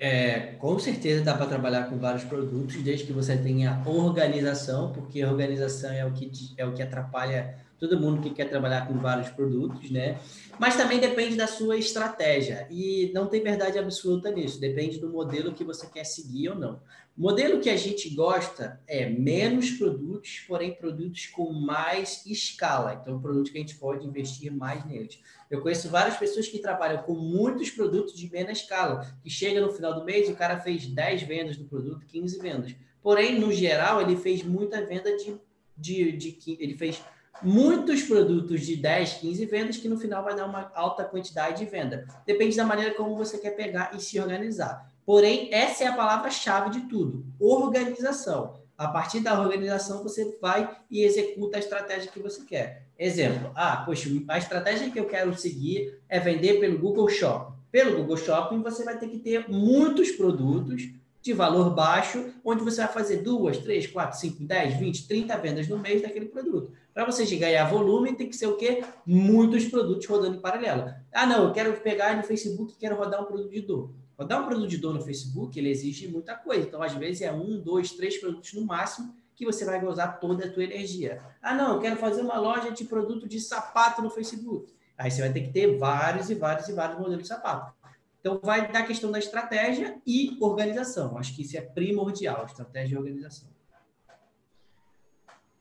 É, com certeza dá para trabalhar com vários produtos, desde que você tenha organização, porque organização é o que, é o que atrapalha todo mundo que quer trabalhar com vários produtos, né? Mas também depende da sua estratégia e não tem verdade absoluta nisso, depende do modelo que você quer seguir ou não. O modelo que a gente gosta é menos produtos, porém produtos com mais escala, então produtos que a gente pode investir mais neles. Eu conheço várias pessoas que trabalham com muitos produtos de menos escala, que chega no final do mês o cara fez 10 vendas do produto, 15 vendas. Porém, no geral, ele fez muita venda de, de, de ele fez muitos produtos de 10, 15 vendas que no final vai dar uma alta quantidade de venda. Depende da maneira como você quer pegar e se organizar. Porém, essa é a palavra-chave de tudo: organização. A partir da organização, você vai e executa a estratégia que você quer. Exemplo: ah, poxa, a estratégia que eu quero seguir é vender pelo Google Shopping. Pelo Google Shopping, você vai ter que ter muitos produtos de valor baixo, onde você vai fazer duas, três, quatro, cinco, dez, vinte, trinta vendas no mês daquele produto. Para você ganhar volume, tem que ser o quê? Muitos produtos rodando em paralelo. Ah, não, eu quero pegar no Facebook quero rodar um produto de dor. Rodar um produto de dor no Facebook, ele exige muita coisa. Então, às vezes, é um, dois, três produtos no máximo que você vai usar toda a tua energia. Ah, não, eu quero fazer uma loja de produto de sapato no Facebook. Aí você vai ter que ter vários e vários e vários modelos de sapato. Então, vai dar questão da estratégia e organização. Acho que isso é primordial, estratégia e organização.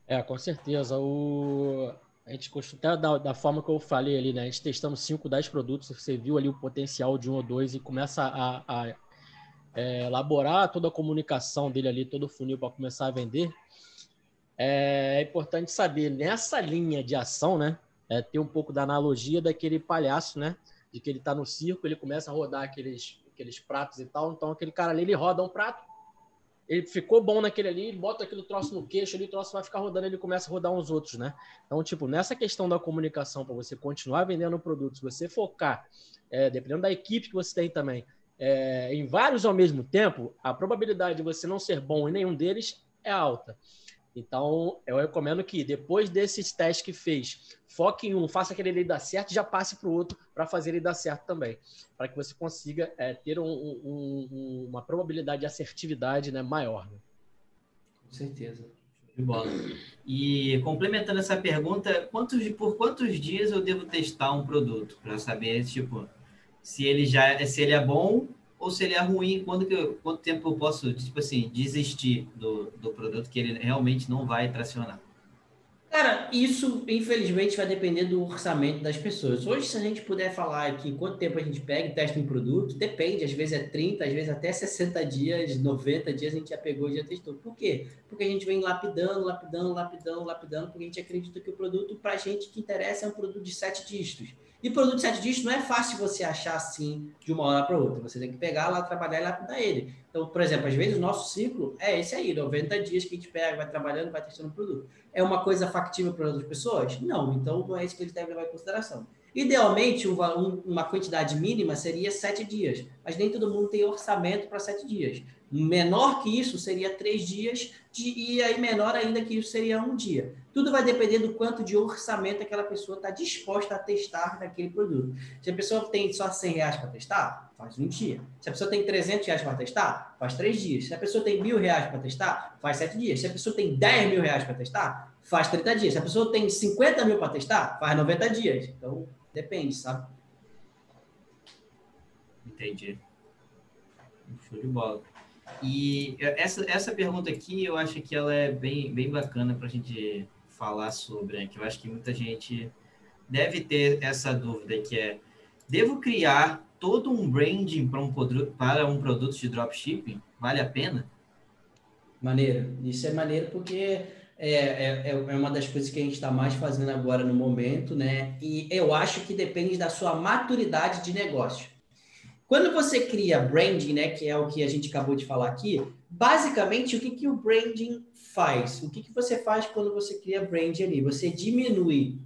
É, com certeza. O... A gente até da, da, forma que eu falei ali, né? A gente testando 5, 10 produtos, você viu ali o potencial de um ou dois e começa a, a é, elaborar toda a comunicação dele ali, todo o funil para começar a vender. É importante saber, nessa linha de ação, né? É, ter um pouco da analogia daquele palhaço, né? de que ele está no circo, ele começa a rodar aqueles, aqueles pratos e tal. Então, aquele cara ali, ele roda um prato, ele ficou bom naquele ali, ele bota aquele troço no queixo, ali o troço vai ficar rodando, ele começa a rodar uns outros, né? Então, tipo, nessa questão da comunicação, para você continuar vendendo produtos, você focar, é, dependendo da equipe que você tem também, é, em vários ao mesmo tempo, a probabilidade de você não ser bom em nenhum deles é alta. Então, eu recomendo que depois desses testes que fez, foque em um, faça aquele ali dar certo, já passe para o outro para fazer ele dar certo também, para que você consiga é, ter um, um, uma probabilidade de assertividade né, maior. Né? Com certeza. De bola. E complementando essa pergunta, quantos, por quantos dias eu devo testar um produto para saber tipo se ele já se ele é bom ou se ele é ruim, quando que eu, quanto tempo eu posso, tipo assim, desistir do, do produto que ele realmente não vai tracionar? Cara, isso infelizmente vai depender do orçamento das pessoas. Hoje, se a gente puder falar aqui quanto tempo a gente pega e testa um produto, depende, às vezes é 30, às vezes até 60 dias, 90 dias a gente já pegou e já testou. Por quê? Porque a gente vem lapidando, lapidando, lapidando, lapidando, porque a gente acredita que o produto, para a gente que interessa, é um produto de sete dígitos. E produto de sete dígitos não é fácil você achar assim de uma hora para outra. Você tem que pegar lá, trabalhar e lapidar ele. Então, por exemplo, às vezes o nosso ciclo é esse aí, 90 dias que a gente pega, vai trabalhando, vai testando o produto. É uma coisa factível para outras pessoas? Não, então não é isso que eles devem levar em consideração. Idealmente, uma quantidade mínima seria sete dias, mas nem todo mundo tem orçamento para sete dias. Menor que isso seria três dias, e aí menor ainda que isso seria um dia. Tudo vai depender do quanto de orçamento aquela pessoa está disposta a testar naquele produto. Se a pessoa tem só 100 reais para testar, faz um dia. Se a pessoa tem 300 reais para testar, faz três dias. Se a pessoa tem mil reais para testar, faz sete dias. Se a pessoa tem 10 mil reais para testar, faz 30 dias. Se a pessoa tem 50 mil para testar, faz 90 dias. Então, depende, sabe? Entendi. Show de bola. E essa, essa pergunta aqui, eu acho que ela é bem, bem bacana para a gente falar sobre, né? que eu acho que muita gente deve ter essa dúvida, que é, devo criar todo um branding para um, para um produto de dropshipping? Vale a pena? Maneiro. Isso é maneiro porque é, é, é uma das coisas que a gente está mais fazendo agora no momento, né? E eu acho que depende da sua maturidade de negócio. Quando você cria branding, né, que é o que a gente acabou de falar aqui, basicamente o que, que o branding faz? O que, que você faz quando você cria branding ali? Você diminui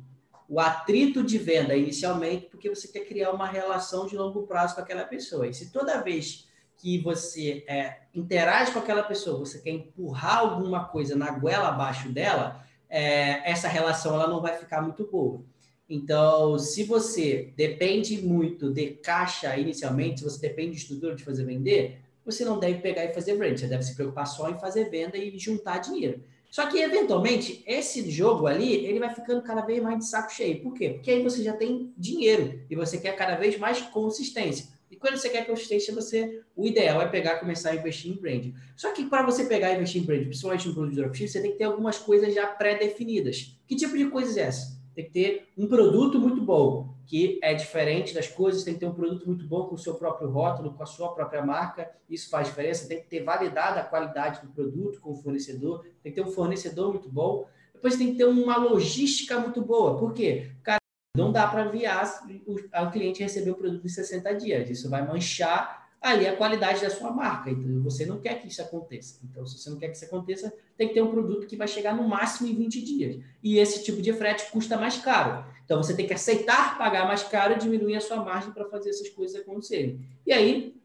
o atrito de venda inicialmente, porque você quer criar uma relação de longo prazo com aquela pessoa. E se toda vez que você é, interage com aquela pessoa, você quer empurrar alguma coisa na goela abaixo dela, é, essa relação ela não vai ficar muito boa. Então, se você depende muito de caixa inicialmente, se você depende de estrutura de fazer vender, você não deve pegar e fazer brand, você deve se preocupar só em fazer venda e juntar dinheiro. Só que, eventualmente, esse jogo ali, ele vai ficando cada vez mais de saco cheio. Por quê? Porque aí você já tem dinheiro e você quer cada vez mais consistência. E quando você quer consistência, você, o ideal é pegar começar a investir em brand. Só que para você pegar e investir em brand, principalmente no produto de dropship, você tem que ter algumas coisas já pré-definidas. Que tipo de coisas é essa? tem que ter um produto muito bom, que é diferente das coisas, tem que ter um produto muito bom com o seu próprio rótulo, com a sua própria marca, isso faz diferença, tem que ter validado a qualidade do produto com o fornecedor, tem que ter um fornecedor muito bom, depois tem que ter uma logística muito boa, por quê? Cara, não dá para enviar o, cliente receber o produto em 60 dias, isso vai manchar ali a qualidade da sua marca. Então, você não quer que isso aconteça. Então, se você não quer que isso aconteça, tem que ter um produto que vai chegar no máximo em 20 dias. E esse tipo de frete custa mais caro. Então, você tem que aceitar pagar mais caro e diminuir a sua margem para fazer essas coisas acontecerem. E aí,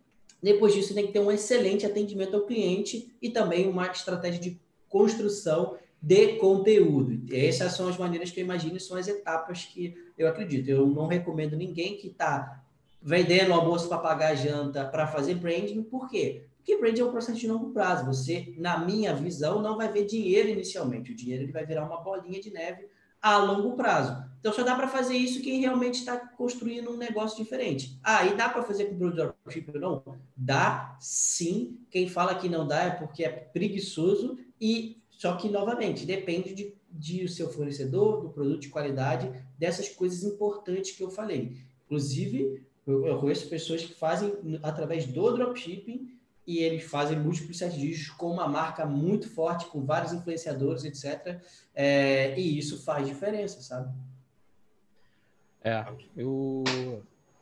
depois disso, tem que ter um excelente atendimento ao cliente e também uma estratégia de construção de conteúdo. Essas são as maneiras que eu imagino, são as etapas que eu acredito. Eu não recomendo ninguém que está vendendo almoço para pagar janta para fazer branding. Por quê? Porque branding é um processo de longo prazo. Você, na minha visão, não vai ver dinheiro inicialmente. O dinheiro ele vai virar uma bolinha de neve a longo prazo. Então só dá para fazer isso quem realmente está construindo um negócio diferente. Ah, e dá para fazer com dropship ou não? Dá sim. Quem fala que não dá é porque é preguiçoso e só que novamente depende de, de o seu fornecedor, do produto de qualidade, dessas coisas importantes que eu falei. Inclusive, eu, eu conheço pessoas que fazem através do dropshipping e eles fazem múltiplos sete dígitos com uma marca muito forte, com vários influenciadores, etc. É, e isso faz diferença, sabe? É, eu...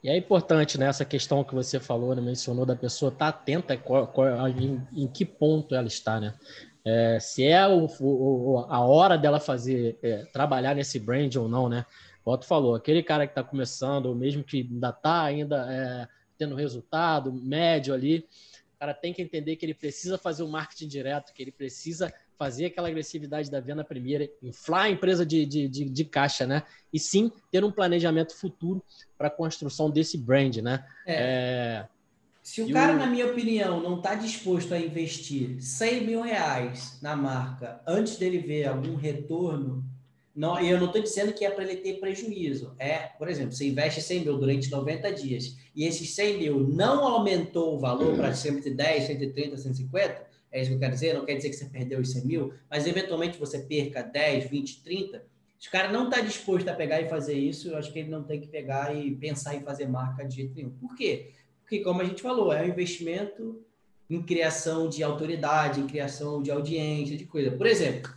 E é importante né, questão que você falou, né, mencionou da pessoa estar tá atenta qual, qual, em, em, que ponto ela está, né? É, se é o, o, a hora dela fazer, é, trabalhar nesse brand ou não, né? Como tu falou, aquele cara que está começando, ou mesmo que ainda está ainda é, tendo resultado médio ali, o cara tem que entender que ele precisa fazer o marketing direto, que ele precisa fazer aquela agressividade da venda primeira, inflar a empresa de, de, de, de caixa, né? E sim ter um planejamento futuro para a construção desse brand, né? É. Se o cara, o... na minha opinião, não está disposto a investir 100 mil reais na marca antes dele ver algum retorno, não, eu não estou dizendo que é para ele ter prejuízo. É, por exemplo, você investe 100 mil durante 90 dias e esses 100 mil não aumentou o valor para 110, 130, 150, é isso que eu quero dizer, não quer dizer que você perdeu os 100 mil, mas eventualmente você perca 10, 20, 30. Se o cara não está disposto a pegar e fazer isso, eu acho que ele não tem que pegar e pensar em fazer marca de jeito nenhum. Por quê? Porque, como a gente falou, é um investimento em criação de autoridade, em criação de audiência, de coisa. Por exemplo,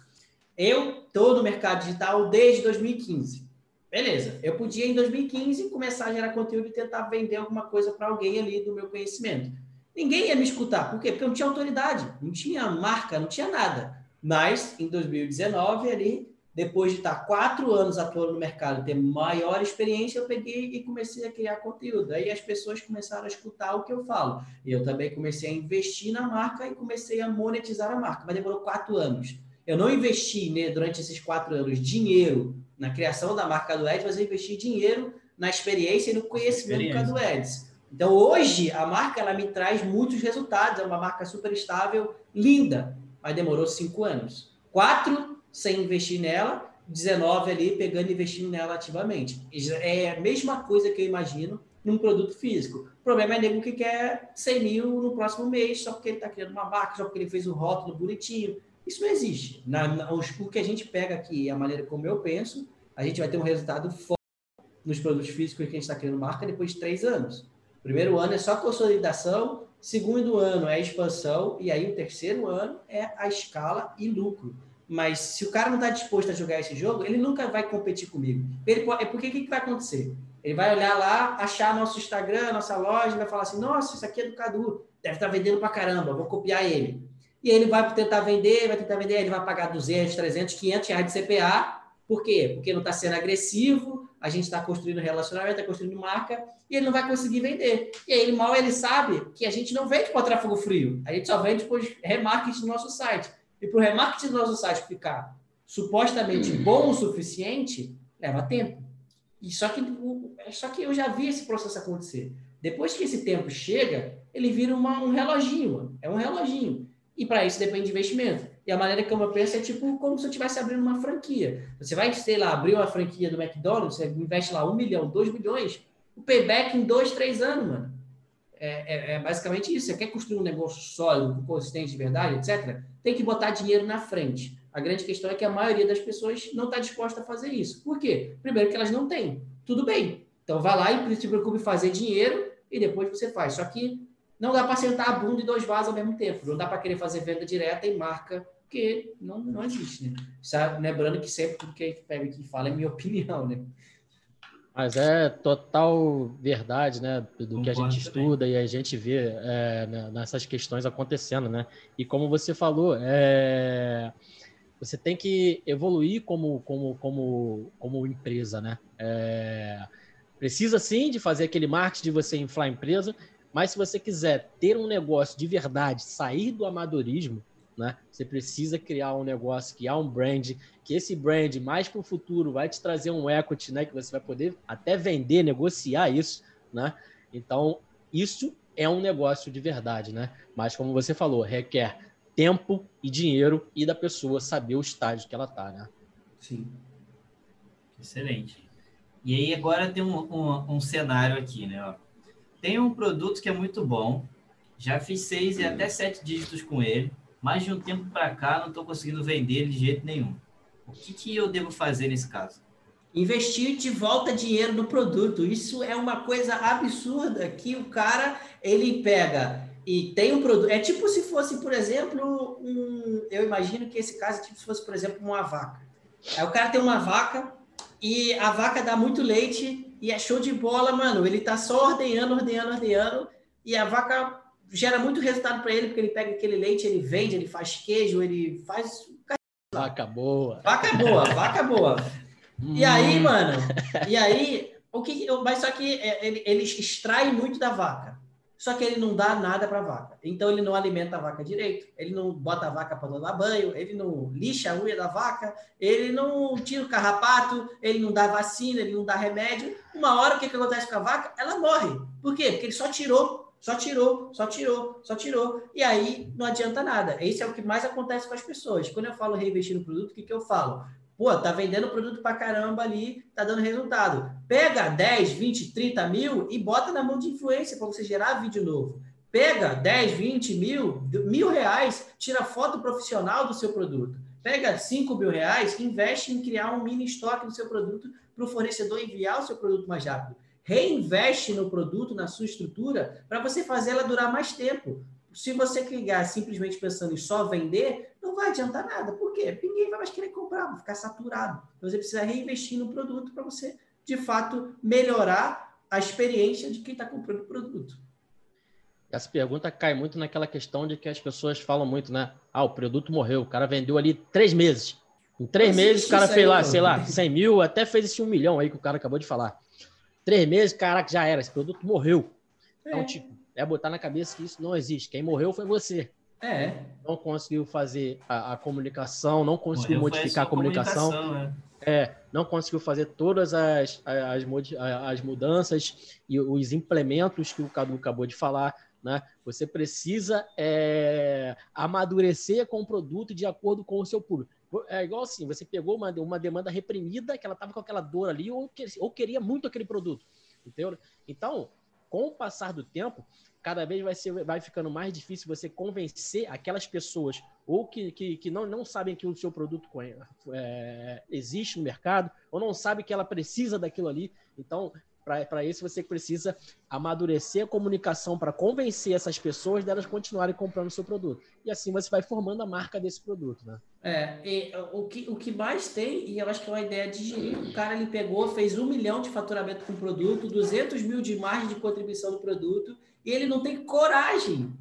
eu estou no mercado digital desde 2015. Beleza, eu podia em 2015 começar a gerar conteúdo e tentar vender alguma coisa para alguém ali do meu conhecimento. ninguém ia me escutar. Por quê? Porque eu não tinha autoridade, não tinha marca, não tinha nada. Mas em 2019, ali, depois de estar quatro anos atuando no mercado, ter maior experiência, eu peguei e comecei a criar conteúdo. Aí as pessoas começaram a escutar o que eu falo. E eu também comecei a investir na marca e comecei a monetizar a marca. Mas demorou quatro anos. Eu não investi né, durante esses quatro anos dinheiro na criação da marca do Eds, mas eu investi dinheiro na experiência e no conhecimento experiência. do Eds. Então, hoje, a marca ela me traz muitos resultados. É uma marca super estável, linda, mas demorou cinco anos. Quatro sem investir nela, 19 ali pegando e investindo nela ativamente. É a mesma coisa que eu imagino num produto físico. O problema é nego que quer 100 mil no próximo mês, só porque ele está criando uma marca, só porque ele fez um rótulo bonitinho. Isso não existe. Na, na, o que a gente pega aqui, a maneira como eu penso, a gente vai ter um resultado forte nos produtos físicos que a gente está criando marca depois de três anos. Primeiro ano é só consolidação, segundo ano é expansão, e aí o terceiro ano é a escala e lucro. Mas se o cara não está disposto a jogar esse jogo, ele nunca vai competir comigo. Ele pode, porque o que, que vai acontecer? Ele vai olhar lá, achar nosso Instagram, nossa loja, vai falar assim: nossa, isso aqui é do Cadu, deve estar tá vendendo pra caramba, vou copiar ele. E ele vai tentar vender, vai tentar vender, ele vai pagar 200, 300, 500 reais de CPA. Por quê? Porque não está sendo agressivo, a gente está construindo relacionamento, está construindo marca, e ele não vai conseguir vender. E aí, mal ele sabe que a gente não vende para tráfego frio, a gente só vende para remarketing do nosso site. E para o remarketing do nosso site ficar supostamente bom o suficiente, leva tempo. E só que, só que eu já vi esse processo acontecer. Depois que esse tempo chega, ele vira uma, um reloginho. É um reloginho. E para isso depende de investimento. E a maneira como eu penso é tipo como se eu estivesse abrindo uma franquia. Você vai, sei lá, abrir uma franquia do McDonald's, você investe lá um milhão, dois milhões, o payback em dois, três anos, mano. É, é, é, basicamente isso. Você quer construir um negócio sólido, consistente de verdade, etc., tem que botar dinheiro na frente. A grande questão é que a maioria das pessoas não está disposta a fazer isso. Por quê? Primeiro que elas não têm. Tudo bem. Então vá lá e se preocupe em fazer dinheiro e depois você faz. Só que não dá para sentar a bunda e dois vasos ao mesmo tempo. Não dá para querer fazer venda direta e marca, porque não, não existe. Né? Sabe? Lembrando que sempre tudo que a gente pega aqui e fala é minha opinião, né? Mas é total verdade, né? Do que a gente estuda também. e a gente vê é, né, nessas questões acontecendo, né? E como você falou, é, você tem que evoluir como, como, como, como empresa, né? É, precisa sim de fazer aquele marketing de você inflar a empresa, mas se você quiser ter um negócio de verdade, sair do amadorismo, né? Você precisa criar um negócio há um brand, que esse brand mais para o futuro vai te trazer um equity, né? Que você vai poder até vender, negociar isso, né? Então, isso é um negócio de verdade, né? Mas como você falou, requer tempo e dinheiro e da pessoa saber o estágio que ela está, né? Sim. Excelente. E aí agora tem um, um, um cenário aqui, né? Tem um produto que é muito bom, já fiz seis e até sete dígitos com ele mais de um tempo para cá não estou conseguindo vender ele de jeito nenhum. O que, que eu devo fazer nesse caso? Investir de volta dinheiro no produto. Isso é uma coisa absurda que o cara ele pega e tem um produto. É tipo se fosse, por exemplo, um. Eu imagino que esse caso é tipo se fosse, por exemplo, uma vaca. Aí o cara tem uma vaca e a vaca dá muito leite e é show de bola, mano. Ele tá só ordenhando, ordenhando, ordenhando e a vaca gera muito resultado para ele, porque ele pega aquele leite, ele vende, ele faz queijo, ele faz. Vaca boa. Vaca boa, vaca boa. E aí, hum. mano, e aí, o que. Mas só que é, ele, ele extrai muito da vaca. Só que ele não dá nada para a vaca. Então ele não alimenta a vaca direito, ele não bota a vaca para dar banho, ele não lixa a unha da vaca, ele não tira o carrapato, ele não dá vacina, ele não dá remédio. Uma hora o que, que acontece com a vaca? Ela morre. Por quê? Porque ele só tirou só tirou, só tirou, só tirou. E aí não adianta nada. Esse é o que mais acontece com as pessoas. Quando eu falo reinvestir no produto, o que, que eu falo? Pô, tá vendendo produto pra caramba ali, tá dando resultado. Pega 10, 20, 30 mil e bota na mão de influência para você gerar vídeo novo. Pega 10, 20 mil, mil reais, tira foto profissional do seu produto. Pega 5 mil reais, investe em criar um mini estoque do seu produto para o fornecedor enviar o seu produto mais rápido reinveste no produto, na sua estrutura, para você fazer ela durar mais tempo. Se você ligar simplesmente pensando em só vender, não vai adiantar nada. Por quê? Ninguém vai mais querer comprar, vai ficar saturado. Então você precisa reinvestir no produto para você, de fato, melhorar a experiência de quem está comprando o produto. Essa pergunta cai muito naquela questão de que as pessoas falam muito, né? Ah, o produto morreu, o cara vendeu ali três meses. Em três meses, o cara fez lá, sei lá, 100 mil, até fez esse um milhão aí que o cara acabou de falar. Três meses, caraca, já era, esse produto morreu. Então, é. Então, tipo, é botar na cabeça que isso não existe. Quem morreu foi você. É. Não conseguiu fazer a, a comunicação, não conseguiu morreu modificar a comunicação. Né? É, não conseguiu fazer todas as, as, as mudanças e os implementos que o Cadu acabou de falar. Né? Você precisa é, amadurecer com o produto de acordo com o seu público. É igual assim, você pegou uma, uma demanda reprimida, que ela estava com aquela dor ali, ou, ou queria muito aquele produto. Entendeu? Então, com o passar do tempo, cada vez vai, ser, vai ficando mais difícil você convencer aquelas pessoas ou que, que, que não, não sabem que o seu produto é, existe no mercado, ou não sabem que ela precisa daquilo ali. Então, para isso, você precisa amadurecer a comunicação para convencer essas pessoas delas continuarem comprando o seu produto. E assim você vai formando a marca desse produto, né? É, o, que, o que mais tem, e eu acho que é uma ideia de gerir, o cara ele pegou, fez um milhão de faturamento com o produto, 200 mil de margem de contribuição do produto, e ele não tem coragem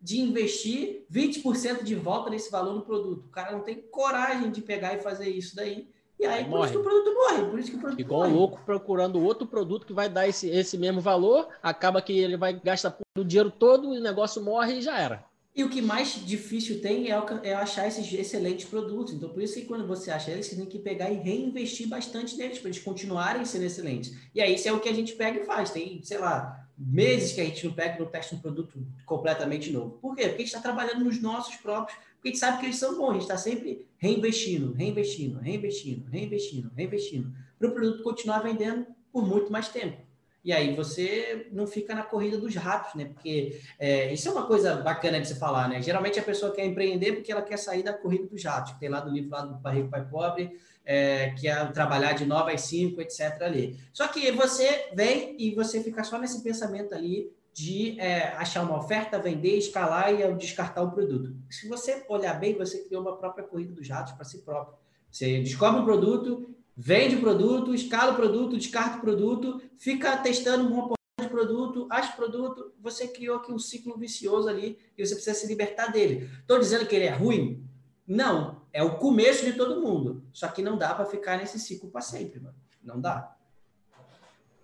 de investir 20% de volta nesse valor no produto. O cara não tem coragem de pegar e fazer isso daí e aí, por isso que o produto morre. Por isso que o produto Igual morre. louco procurando outro produto que vai dar esse, esse mesmo valor, acaba que ele vai gastar o dinheiro todo, o negócio morre e já era. E o que mais difícil tem é, é achar esses excelentes produtos. Então, por isso que quando você acha eles, você tem que pegar e reinvestir bastante neles, para eles continuarem sendo excelentes. E aí, isso é o que a gente pega e faz. Tem, sei lá, meses que a gente não pega e não testa um produto completamente novo. Por quê? Porque a gente está trabalhando nos nossos próprios porque a gente sabe que eles são bons, a gente está sempre reinvestindo, reinvestindo, reinvestindo, reinvestindo, reinvestindo, para o produto continuar vendendo por muito mais tempo. E aí você não fica na corrida dos ratos, né? Porque é, isso é uma coisa bacana de se falar, né? Geralmente a pessoa quer empreender porque ela quer sair da corrida dos ratos, que tem lá do livro lá do Pai Rico, Pai Pobre, é, que é trabalhar de 9 às 5, etc. ali. Só que você vem e você fica só nesse pensamento ali de é, achar uma oferta, vender, escalar e descartar o produto. Se você olhar bem, você criou uma própria corrida dos ratos para si próprio. Você descobre um produto, vende o produto, escala o produto, descarta o produto, fica testando uma porção de produto, acha produto, você criou aqui um ciclo vicioso ali e você precisa se libertar dele. Estou dizendo que ele é ruim? Não, é o começo de todo mundo. Só que não dá para ficar nesse ciclo para sempre, mano. Não dá.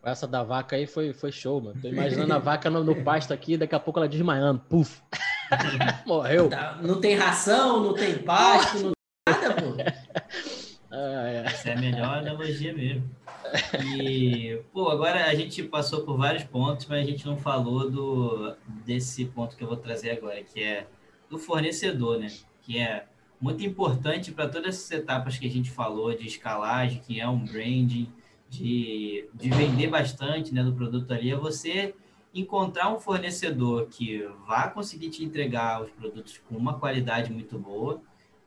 Essa da vaca aí foi, foi show, mano. Tô imaginando a vaca no, no pasto aqui, daqui a pouco ela desmaiando. Puf! Morreu. Tá, não tem ração, não tem pasto, não tem nada, pô. Ah, é. Essa é a melhor analogia mesmo. E, pô, agora a gente passou por vários pontos, mas a gente não falou do, desse ponto que eu vou trazer agora, que é do fornecedor, né? Que é muito importante para todas essas etapas que a gente falou de escalagem, que é um branding, de, de vender bastante né, do produto ali é você encontrar um fornecedor que vá conseguir te entregar os produtos com uma qualidade muito boa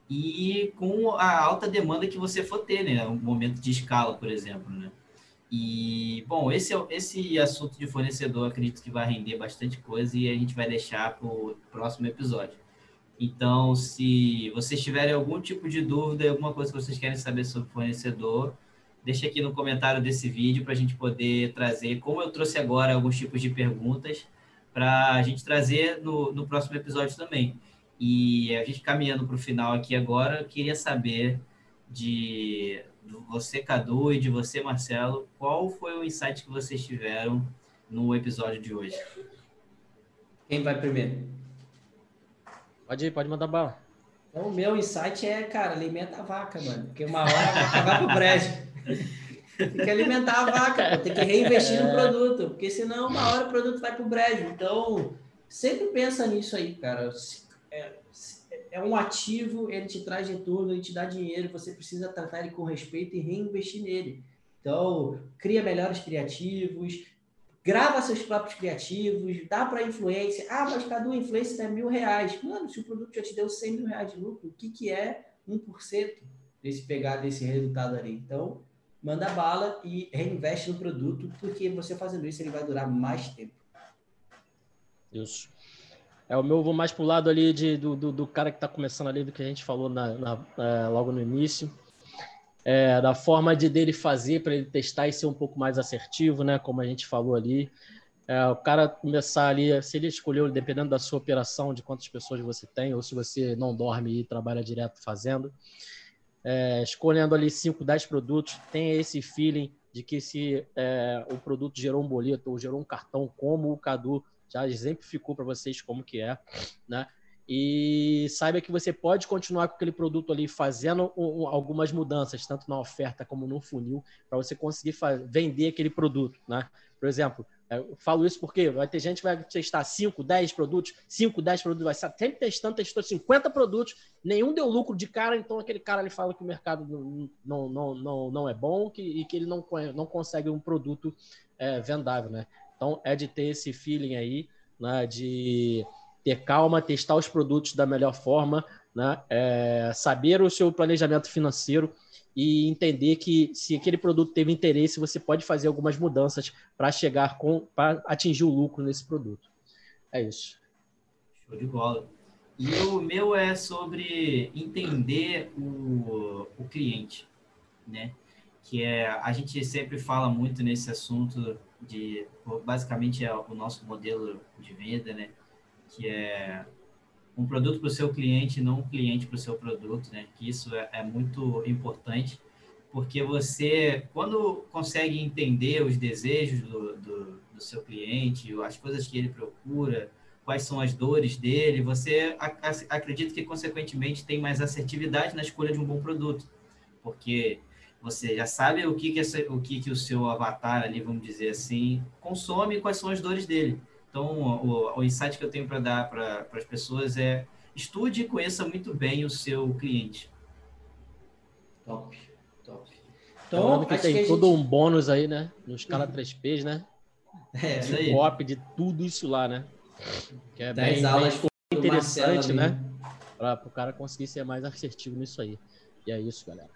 e com a alta demanda que você for ter, né? Um momento de escala, por exemplo, né? E, bom, esse, esse assunto de fornecedor acredito que vai render bastante coisa e a gente vai deixar para o próximo episódio. Então, se vocês tiverem algum tipo de dúvida, alguma coisa que vocês querem saber sobre fornecedor, deixa aqui no comentário desse vídeo para a gente poder trazer, como eu trouxe agora alguns tipos de perguntas, para a gente trazer no, no próximo episódio também. E a gente caminhando para o final aqui agora, eu queria saber de, você, Cadu, e de você, Marcelo, qual foi o insight que vocês tiveram no episódio de hoje? Quem vai primeiro? Pode ir, pode mandar bala. Então, o meu insight é, cara, alimenta a vaca, mano. Porque uma hora vai acabar pro brejo. Tem que alimentar a vaca, tem que reinvestir no produto, porque senão uma hora o produto vai para o brejo. Então, sempre pensa nisso aí, cara. É, é, um ativo, ele te traz retorno, ele te dá dinheiro, você precisa tratar ele com respeito e reinvestir nele. Então, cria melhores criativos, grava seus próprios criativos, dá para influência. Ah, mas cada influência é mil reais. Mano, se o produto já te deu 100 mil reais de lucro, o que, que é 1% desse pegar desse resultado ali? Então, manda bala e reinveste no produto, porque você fazendo isso ele vai durar mais tempo. Isso. É, o meu vou mais pro lado ali de, do, do, do cara que está começando ali, do que a gente falou na, na é, logo no início. É, da forma de dele fazer para ele testar e ser um pouco mais assertivo, né? Como a gente falou ali. É, o cara começar ali, se ele escolheu, dependendo da sua operação, de quantas pessoas você tem, ou se você não dorme e trabalha direto fazendo, é, escolhendo ali 5, 10 produtos, tenha esse feeling de que se é, o produto gerou um boleto ou gerou um cartão, como o Cadu já exemplificou para vocês como que é, né? E saiba que você pode continuar com aquele produto ali fazendo um, algumas mudanças, tanto na oferta como no funil, para você conseguir vender aquele produto, né? Por exemplo, eu falo isso porque vai ter gente que vai testar 5, 10 produtos, 5, 10 produtos, vai estar sempre testando, testou 50 produtos, nenhum deu lucro de cara, então aquele cara ele fala que o mercado não, não, não, não é bom que, e que ele não, não consegue um produto é, vendável, né? Então é de ter esse feeling aí, né, de ter calma, testar os produtos da melhor forma, né, é, saber o seu planejamento financeiro e entender que se aquele produto teve interesse, você pode fazer algumas mudanças para chegar com, para atingir o lucro nesse produto. É isso. Show de bola. E o meu é sobre entender o, o cliente, né? Que é a gente sempre fala muito nesse assunto de basicamente é o nosso modelo de venda, né? Que é um produto para o seu cliente, não um cliente para o seu produto, né? Que isso é, é, muito importante, porque você, quando consegue entender os desejos do, do, do, seu cliente, as coisas que ele procura, quais são as dores dele, você acredita que, consequentemente, tem mais assertividade na escolha de um bom produto, porque você já sabe o que, que, essa, o, que, que o seu avatar ali, vamos dizer assim, consome e quais são as dores dele. Então, o, o insight que eu tenho para dar para as pessoas é estude e conheça muito bem o seu cliente. Top, top. Então, que tem que todo gente... um bônus aí, né? No escala 3Ps, né? É, isso aí. Copy de tudo isso lá, né? Que é bem, aulas bem interessante, né? Para o cara conseguir ser mais assertivo nisso aí. E é isso, galera.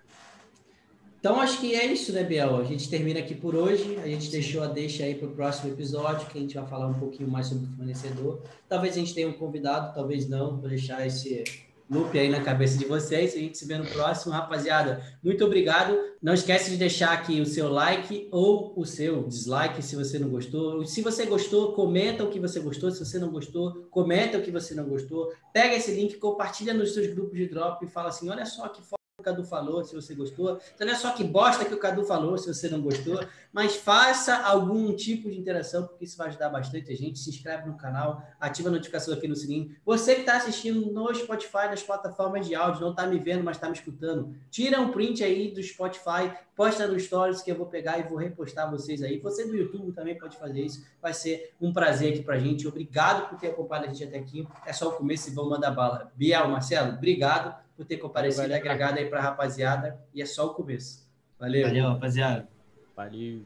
Então, acho que é isso, né, Biel? A gente termina aqui por hoje. A gente deixou a deixa aí para o próximo episódio, que a gente vai falar um pouquinho mais sobre o fornecedor. Talvez a gente tenha um convidado, talvez não. Vou deixar esse loop aí na cabeça de vocês. A gente se vê no próximo. Rapaziada, muito obrigado. Não esquece de deixar aqui o seu like ou o seu dislike se você não gostou. Se você gostou, comenta o que você gostou. Se você não gostou, comenta o que você não gostou. Pega esse link, compartilha nos seus grupos de drop e fala assim: olha só que foda o Cadu falou, se você gostou. Então não é só que bosta que o Cadu falou, se você não gostou, mas faça algum tipo de interação, porque isso vai ajudar bastante a gente. Se inscreve no canal, ativa a notificação aqui no sininho. Você que está assistindo no Spotify, nas plataformas de áudio, não está me vendo, mas está me escutando, tira um print aí do Spotify, posta no Stories que eu vou pegar e vou repostar vocês aí. Você do YouTube também pode fazer isso. Vai ser um prazer aqui para a gente. Obrigado por ter acompanhado a gente até aqui. É só o começo e vamos mandar bala. Biel, Marcelo, obrigado por ter comparecido, agregado aí para a rapaziada. E é só o começo. Valeu. Valeu, rapaziada. Valeu.